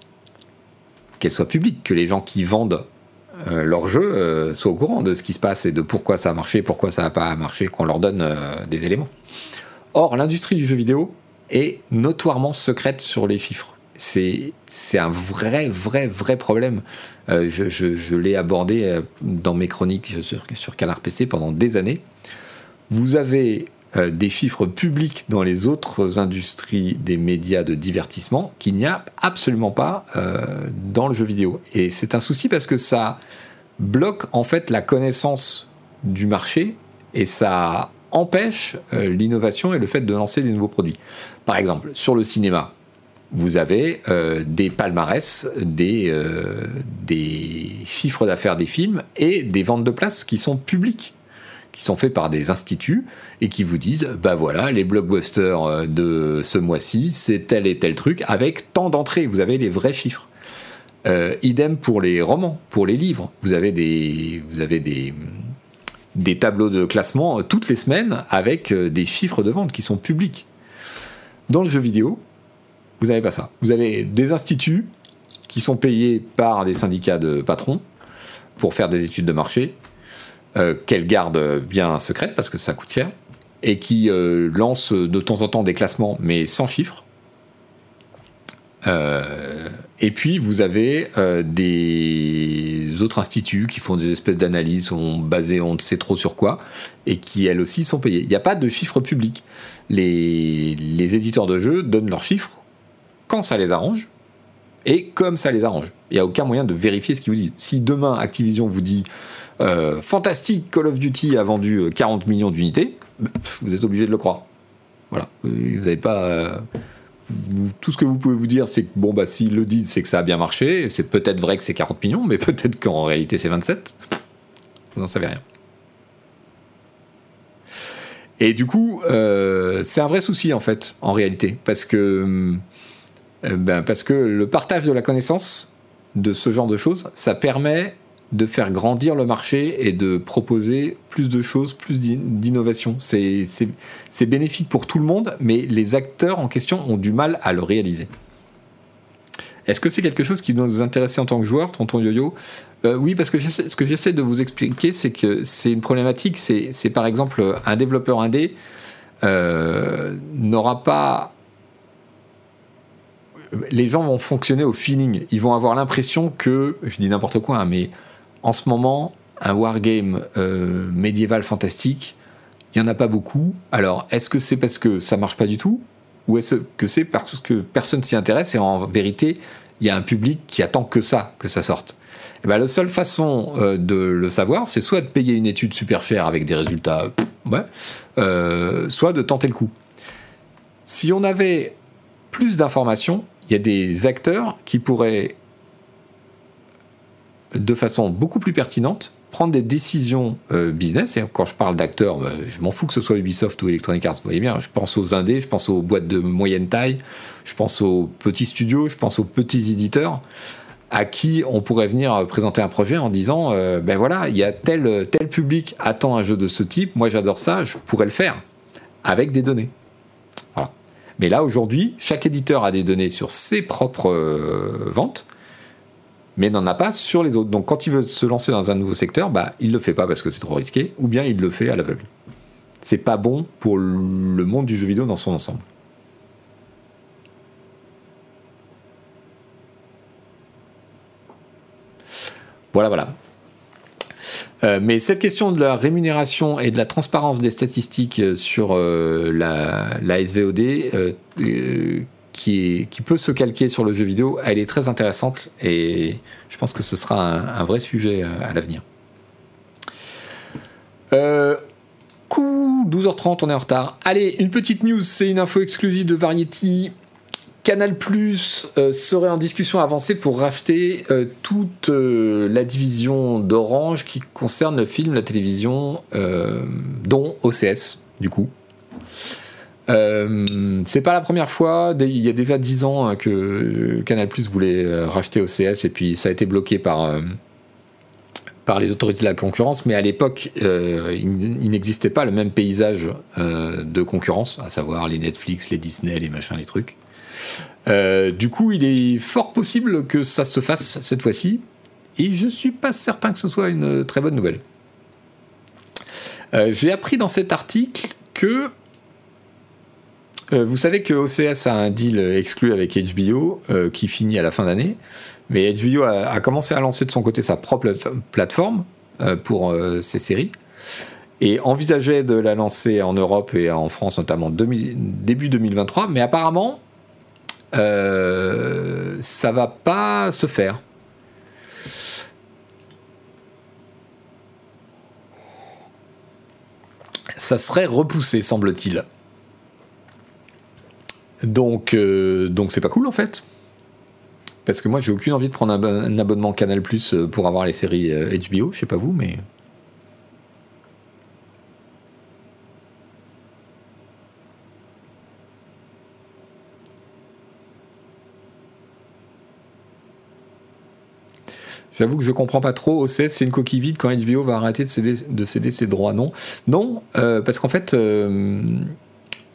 qu'elle soit publique, que les gens qui vendent euh, leur jeu euh, soient au courant de ce qui se passe et de pourquoi ça a marché, pourquoi ça n'a pas marché, qu'on leur donne euh, des éléments. Or, l'industrie du jeu vidéo est notoirement secrète sur les chiffres. C'est un vrai, vrai, vrai problème. Je, l'ai abordé dans mes chroniques sur, sur Canard PC pendant des années. Vous avez euh, des chiffres publics dans les autres industries des médias de divertissement qu'il n'y a absolument pas dans le jeu vidéo. Et c'est un souci parce que ça bloque en fait la connaissance du marché et ça empêche l'innovation et le fait de lancer des nouveaux produits. Par exemple, sur le cinéma, vous avez euh, des palmarès, des, euh, des chiffres d'affaires des films et des ventes de places qui sont publiques, qui sont faits par des instituts et qui vous disent bah voilà, les blockbusters euh, de ce mois-ci, c'est tel et tel truc avec tant d'entrées. Vous avez les vrais chiffres. idem pour les romans, pour les livres. Vous avez des, vous avez des, des tableaux de classement toutes les semaines avec des chiffres de vente qui sont publics. Dans le jeu vidéo, vous n'avez pas ça. Vous avez des instituts qui sont payés par des syndicats de patrons pour faire des études de marché, euh, qu'elles gardent bien secrètes parce que ça coûte cher, et qui euh, lancent de temps en temps des classements, mais sans chiffres. Euh, et puis vous avez des autres instituts qui font des espèces d'analyses basées on ne sait trop sur quoi et qui elles aussi sont payées. Il n'y a pas de chiffres publics. Les, les éditeurs de jeux donnent leurs chiffres quand ça les arrange et comme ça les arrange. Il n'y a aucun moyen de vérifier ce qu'ils vous disent. Si demain Activision vous dit euh, fantastique, Call of Duty a vendu 40 euh, millions d'unités, vous êtes obligé de le croire. Voilà. Vous n'avez pas. Euh, tout ce que vous pouvez vous dire, c'est que bon, bah, s'ils le disent, c'est que ça a bien marché. C'est peut-être vrai que c'est 40 millions, mais peut-être qu'en réalité c'est 27. Vous n'en savez rien. Et du coup, c'est un vrai souci en fait, en réalité, parce que euh, ben, Parce que le partage de la connaissance de ce genre de choses, ça permet de faire grandir le marché et de proposer plus de choses, plus d'innovation. C'est bénéfique pour tout le monde, mais les acteurs en question ont du mal à le réaliser. Est-ce que c'est quelque chose qui doit nous intéresser en tant que joueur, tonton Yo-Yo? Euh, Oui, parce que ce que j'essaie de vous expliquer, c'est que c'est une problématique. C'est par exemple un développeur indé euh, n'aura pas les gens vont fonctionner au feeling. Ils vont avoir l'impression que, je dis n'importe quoi, hein, mais en ce moment, un wargame euh, médiéval fantastique, il n'y en a pas beaucoup. Alors, est-ce que c'est parce que ça marche pas du tout? Ou est-ce que c'est parce que personne s'y intéresse et en vérité, il y a un public qui attend que ça, que ça sorte? Et eh ben, La seule façon euh, de le savoir, c'est soit de payer une étude super chère avec des résultats, ouais, euh, soit de tenter le coup. Si on avait plus d'informations, il y a des acteurs qui pourraient, de façon beaucoup plus pertinente, prendre des décisions euh, business. Et quand je parle d'acteurs, bah, je m'en fous que ce soit Ubisoft ou Electronic Arts. Vous voyez bien, je pense aux indés, je pense aux boîtes de moyenne taille, je pense aux petits studios, je pense aux petits éditeurs à qui on pourrait venir présenter un projet en disant euh, ben voilà, il y a tel, tel public attend un jeu de ce type, moi j'adore ça, je pourrais le faire avec des données. Mais là, aujourd'hui, chaque éditeur a des données sur ses propres euh, ventes, mais n'en a pas sur les autres. Donc quand il veut se lancer dans un nouveau secteur, bah, il ne le fait pas parce que c'est trop risqué, ou bien il le fait à l'aveugle. C'est pas bon pour le monde du jeu vidéo dans son ensemble. Voilà, voilà. Euh, mais cette question de la rémunération et de la transparence des statistiques euh, sur euh, la, SVOD, qui, peut se calquer sur le jeu vidéo, elle est très intéressante et je pense que ce sera un, vrai sujet à l'avenir. coup, 12h30, on est en retard. Allez, une petite news, c'est une info exclusive de Variety. Canal Plus euh, serait en discussion avancée pour racheter euh, toute euh, la division d'Orange qui concerne le film, la télévision, dont OCS, du coup. C'est pas la première fois, il y a déjà 10 ans hein, que Canal Plus voulait racheter OCS et puis ça a été bloqué par, par les autorités de la concurrence, mais à l'époque, il, n'existait pas le même paysage de concurrence, à savoir les Netflix, les Disney, les machins, les trucs. Euh, du coup, il est fort possible que ça se fasse cette fois-ci, et je suis pas certain que ce soit une très bonne nouvelle. Euh, j'ai appris dans cet article que Euh, vous savez que OCS a un deal exclu avec HBO euh, qui finit à la fin d'année, mais HBO a, commencé à lancer de son côté sa propre plateforme euh, pour ses séries et envisageait de la lancer en Europe et en France notamment début 2023, mais apparemment ça va pas se faire. Ça serait repoussé, semble-t-il. Donc, euh, donc c'est pas cool en fait. Parce que moi, j'ai aucune envie de prendre un, abonnement Canal Plus euh, pour avoir les séries HBO. Euh, je sais pas vous, mais. J'avoue que je comprends pas trop. OCS, c'est une coquille vide quand HBO va arrêter de céder, de céder ses droits. Non, non, parce qu'en fait,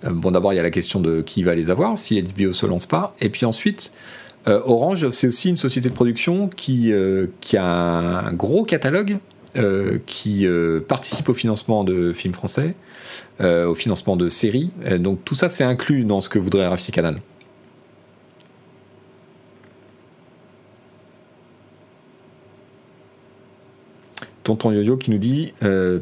bon, d'abord, il y a la question de qui va les avoir si HBO se lance pas. Et puis ensuite, euh, Orange, c'est aussi une société de production qui, euh, a un gros catalogue, qui participe au financement de films français, au financement de séries. donc tout ça, c'est inclus dans ce que voudrait racheter Canal. Tonton Yo-Yo qui nous dit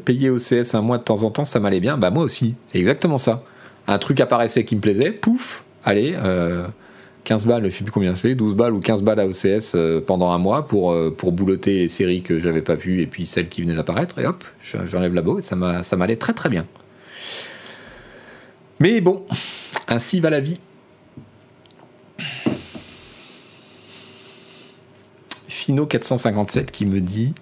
payer OCS un mois de temps en temps, ça m'allait bien. Bah moi aussi, c'est exactement ça un truc apparaissait qui me plaisait, pouf, allez, 15 euh, balles, je sais plus combien c'est, 12 balles ou 15 balles à OCS euh, pendant un mois pour, euh, pour boulotter les séries que j'avais pas vues et puis celles qui venaient d'apparaître, et hop, j'enlève la beau et ça m'allait très très bien. Mais bon, ainsi va la vie. Fino 457 qui me dit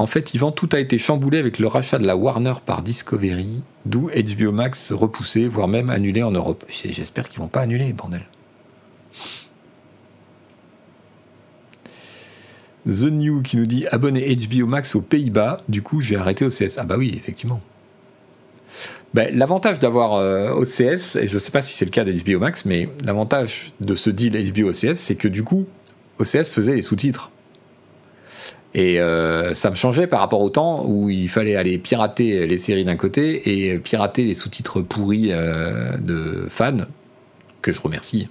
en fait, Yvan, tout a été chamboulé avec le rachat de la Warner par Discovery, d'où HBO Max repoussé, voire même annulé en Europe. J'espère qu'ils vont pas annuler, bordel. The New qui nous dit abonné HBO Max aux Pays-Bas, du coup j'ai arrêté OCS. Ah bah oui, effectivement. Ben, l'avantage d'avoir euh, OCS, et je ne sais pas si c'est le cas d'HBO Max, mais l'avantage de ce deal HBO OCS, c'est que du coup, OCS faisait les sous-titres. Et euh, ça me changeait par rapport au temps où il fallait aller pirater les séries d'un côté et pirater les sous-titres pourris euh, de fans, que je remercie,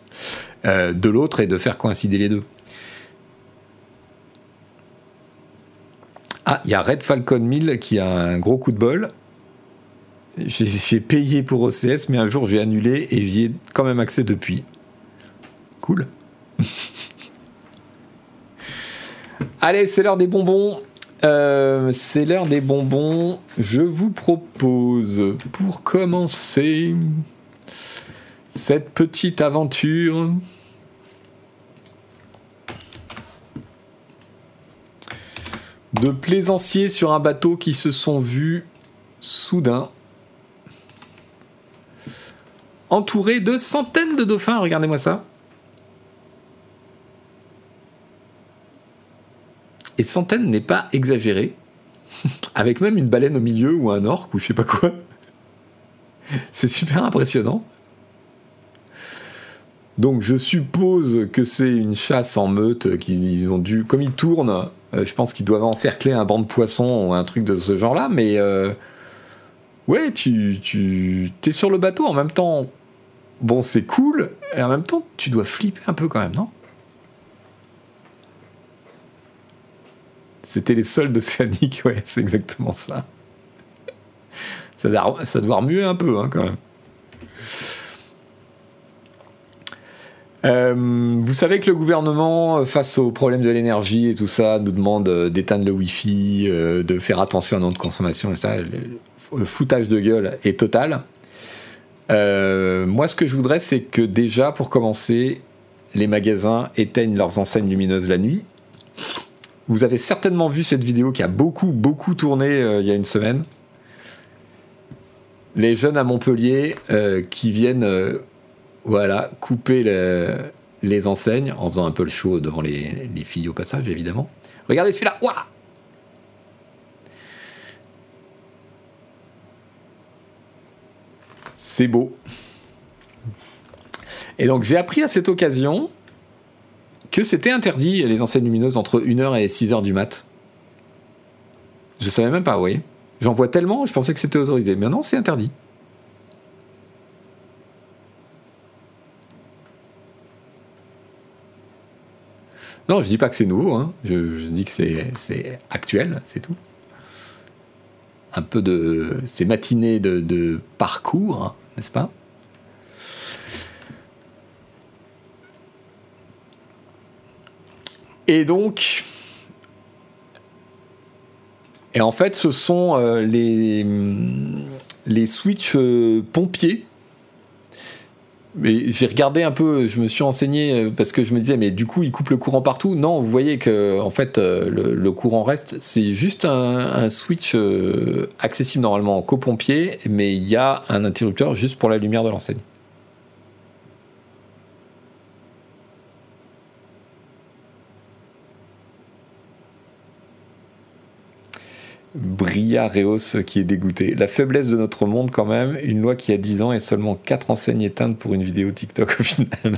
euh, de l'autre et de faire coïncider les deux. Ah, il y a Red Falcon 1000 qui a un gros coup de bol. J'ai payé pour OCS, mais un jour j'ai annulé et j'y ai quand même accès depuis. Cool. Allez, c'est l'heure des bonbons. Euh, c'est l'heure des bonbons. Je vous propose, pour commencer cette petite aventure, de plaisanciers sur un bateau qui se sont vus soudain entourés de centaines de dauphins. Regardez-moi ça. Et centaines n'est pas exagéré, avec même une baleine au milieu ou un orque ou je sais pas quoi. C'est super impressionnant. Donc je suppose que c'est une chasse en meute qu'ils ont dû, comme ils tournent, euh, je pense qu'ils doivent encercler un banc de poissons ou un truc de ce genre-là, mais euh, ouais, tu, tu es sur le bateau en même temps. Bon, c'est cool, et en même temps, tu dois flipper un peu quand même, non? C'était les soldes océaniques, ouais, c'est exactement ça. Ça doit, ça doit remuer un peu, hein, quand même. Euh, vous savez que le gouvernement, face au problème de l'énergie et tout ça, nous demande euh, d'éteindre le Wi-Fi, euh, de faire attention à notre consommation et ça. Le foutage de gueule est total. moi, ce que je voudrais, c'est que déjà, pour commencer, les magasins éteignent leurs enseignes lumineuses la nuit. Vous avez certainement vu cette vidéo qui a beaucoup, beaucoup tourné euh, il y a une semaine. Les jeunes à Montpellier euh, qui viennent euh, voilà, couper les enseignes en faisant un peu le show devant les, filles au passage, évidemment. Regardez celui-là. C'est beau. Et donc j'ai appris à cette occasion que c'était interdit les enseignes lumineuses entre 1h et 6h du mat. Je savais même pas, vous voyez. J'en vois tellement, je pensais que c'était autorisé. Mais non, c'est interdit. Non, je dis pas que c'est nouveau, hein. je, dis que c'est actuel, c'est tout. Un peu de ces matinées de, parcours, hein, n'est-ce pas? Et donc. En fait, ce sont euh, les, switches euh, pompiers j'ai regardé un peu, je me suis renseigné euh, parce que je me disais, mais du coup, il coupe le courant partout. Non, vous voyez que fait, le, courant reste. C'est juste un, switch accessible normalement en copompier, mais il y a un interrupteur juste pour la lumière de l'enseigne. Reos qui est dégoûté. La faiblesse de notre monde quand même, une loi qui a 10 ans et seulement 4 enseignes éteintes pour une vidéo TikTok au final.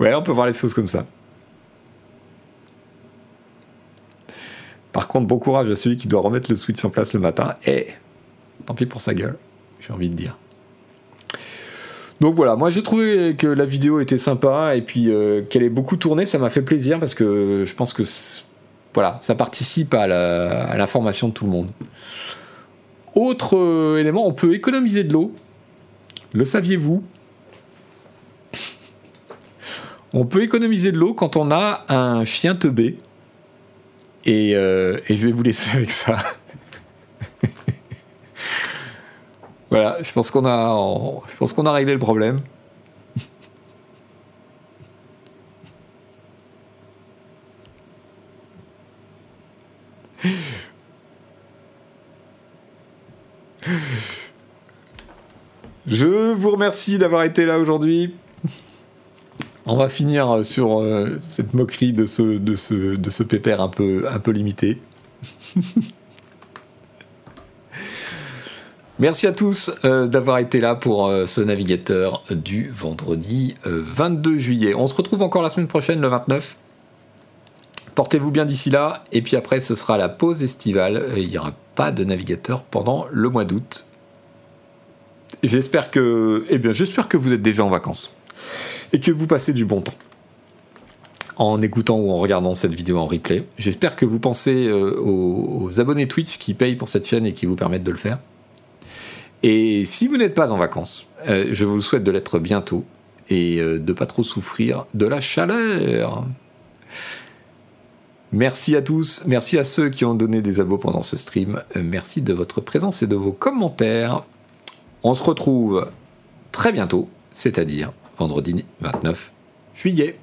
ouais, on peut voir les choses comme ça. Par contre, bon courage à celui qui doit remettre le switch en place le matin. Et tant pis pour sa gueule, j'ai envie de dire. Donc voilà, moi j'ai trouvé que la vidéo était sympa et puis euh, qu'elle est beaucoup tournée, ça m'a fait plaisir parce que je pense que voilà, ça participe à l'information de tout le monde. Autre euh, élément, on peut économiser de l'eau. Le saviez-vous? On peut économiser de l'eau quand on a un chien teubé. Et, euh, et je vais vous laisser avec ça. voilà, je pense qu'on a, je pense qu'on a réglé le problème. Je vous remercie d'avoir été là aujourd'hui. On va finir sur euh, cette moquerie de ce, de pépère un peu, limité. Merci à tous euh, d'avoir été là pour euh, ce navigateur du vendredi 22 juillet. On se retrouve encore la semaine prochaine, le 29. Portez-vous bien d'ici là. Et puis après, ce sera la pause estivale. Il n'y aura pas de navigateur pendant le mois d'août. J'espère que, eh bien, j'espère que vous êtes déjà en vacances et que vous passez du bon temps en écoutant ou en regardant cette vidéo en replay. J'espère que vous pensez euh, aux, abonnés Twitch qui payent pour cette chaîne et qui vous permettent de le faire. Et si vous n'êtes pas en vacances, euh, je vous souhaite de l'être bientôt et euh, de pas trop souffrir de la chaleur. Merci à tous, merci à ceux qui ont donné des abos pendant ce stream, merci de votre présence et de vos commentaires. On se retrouve très bientôt, c'est-à-dire vendredi 29 juillet.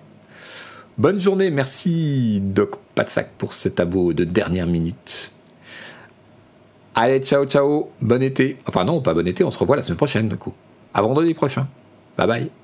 Bonne journée, merci Doc Patsac pour cet abo de dernière minute. Allez, ciao, ciao, bon été. Enfin non, pas bon été, on se revoit la semaine prochaine du coup. À vendredi prochain. Bye bye.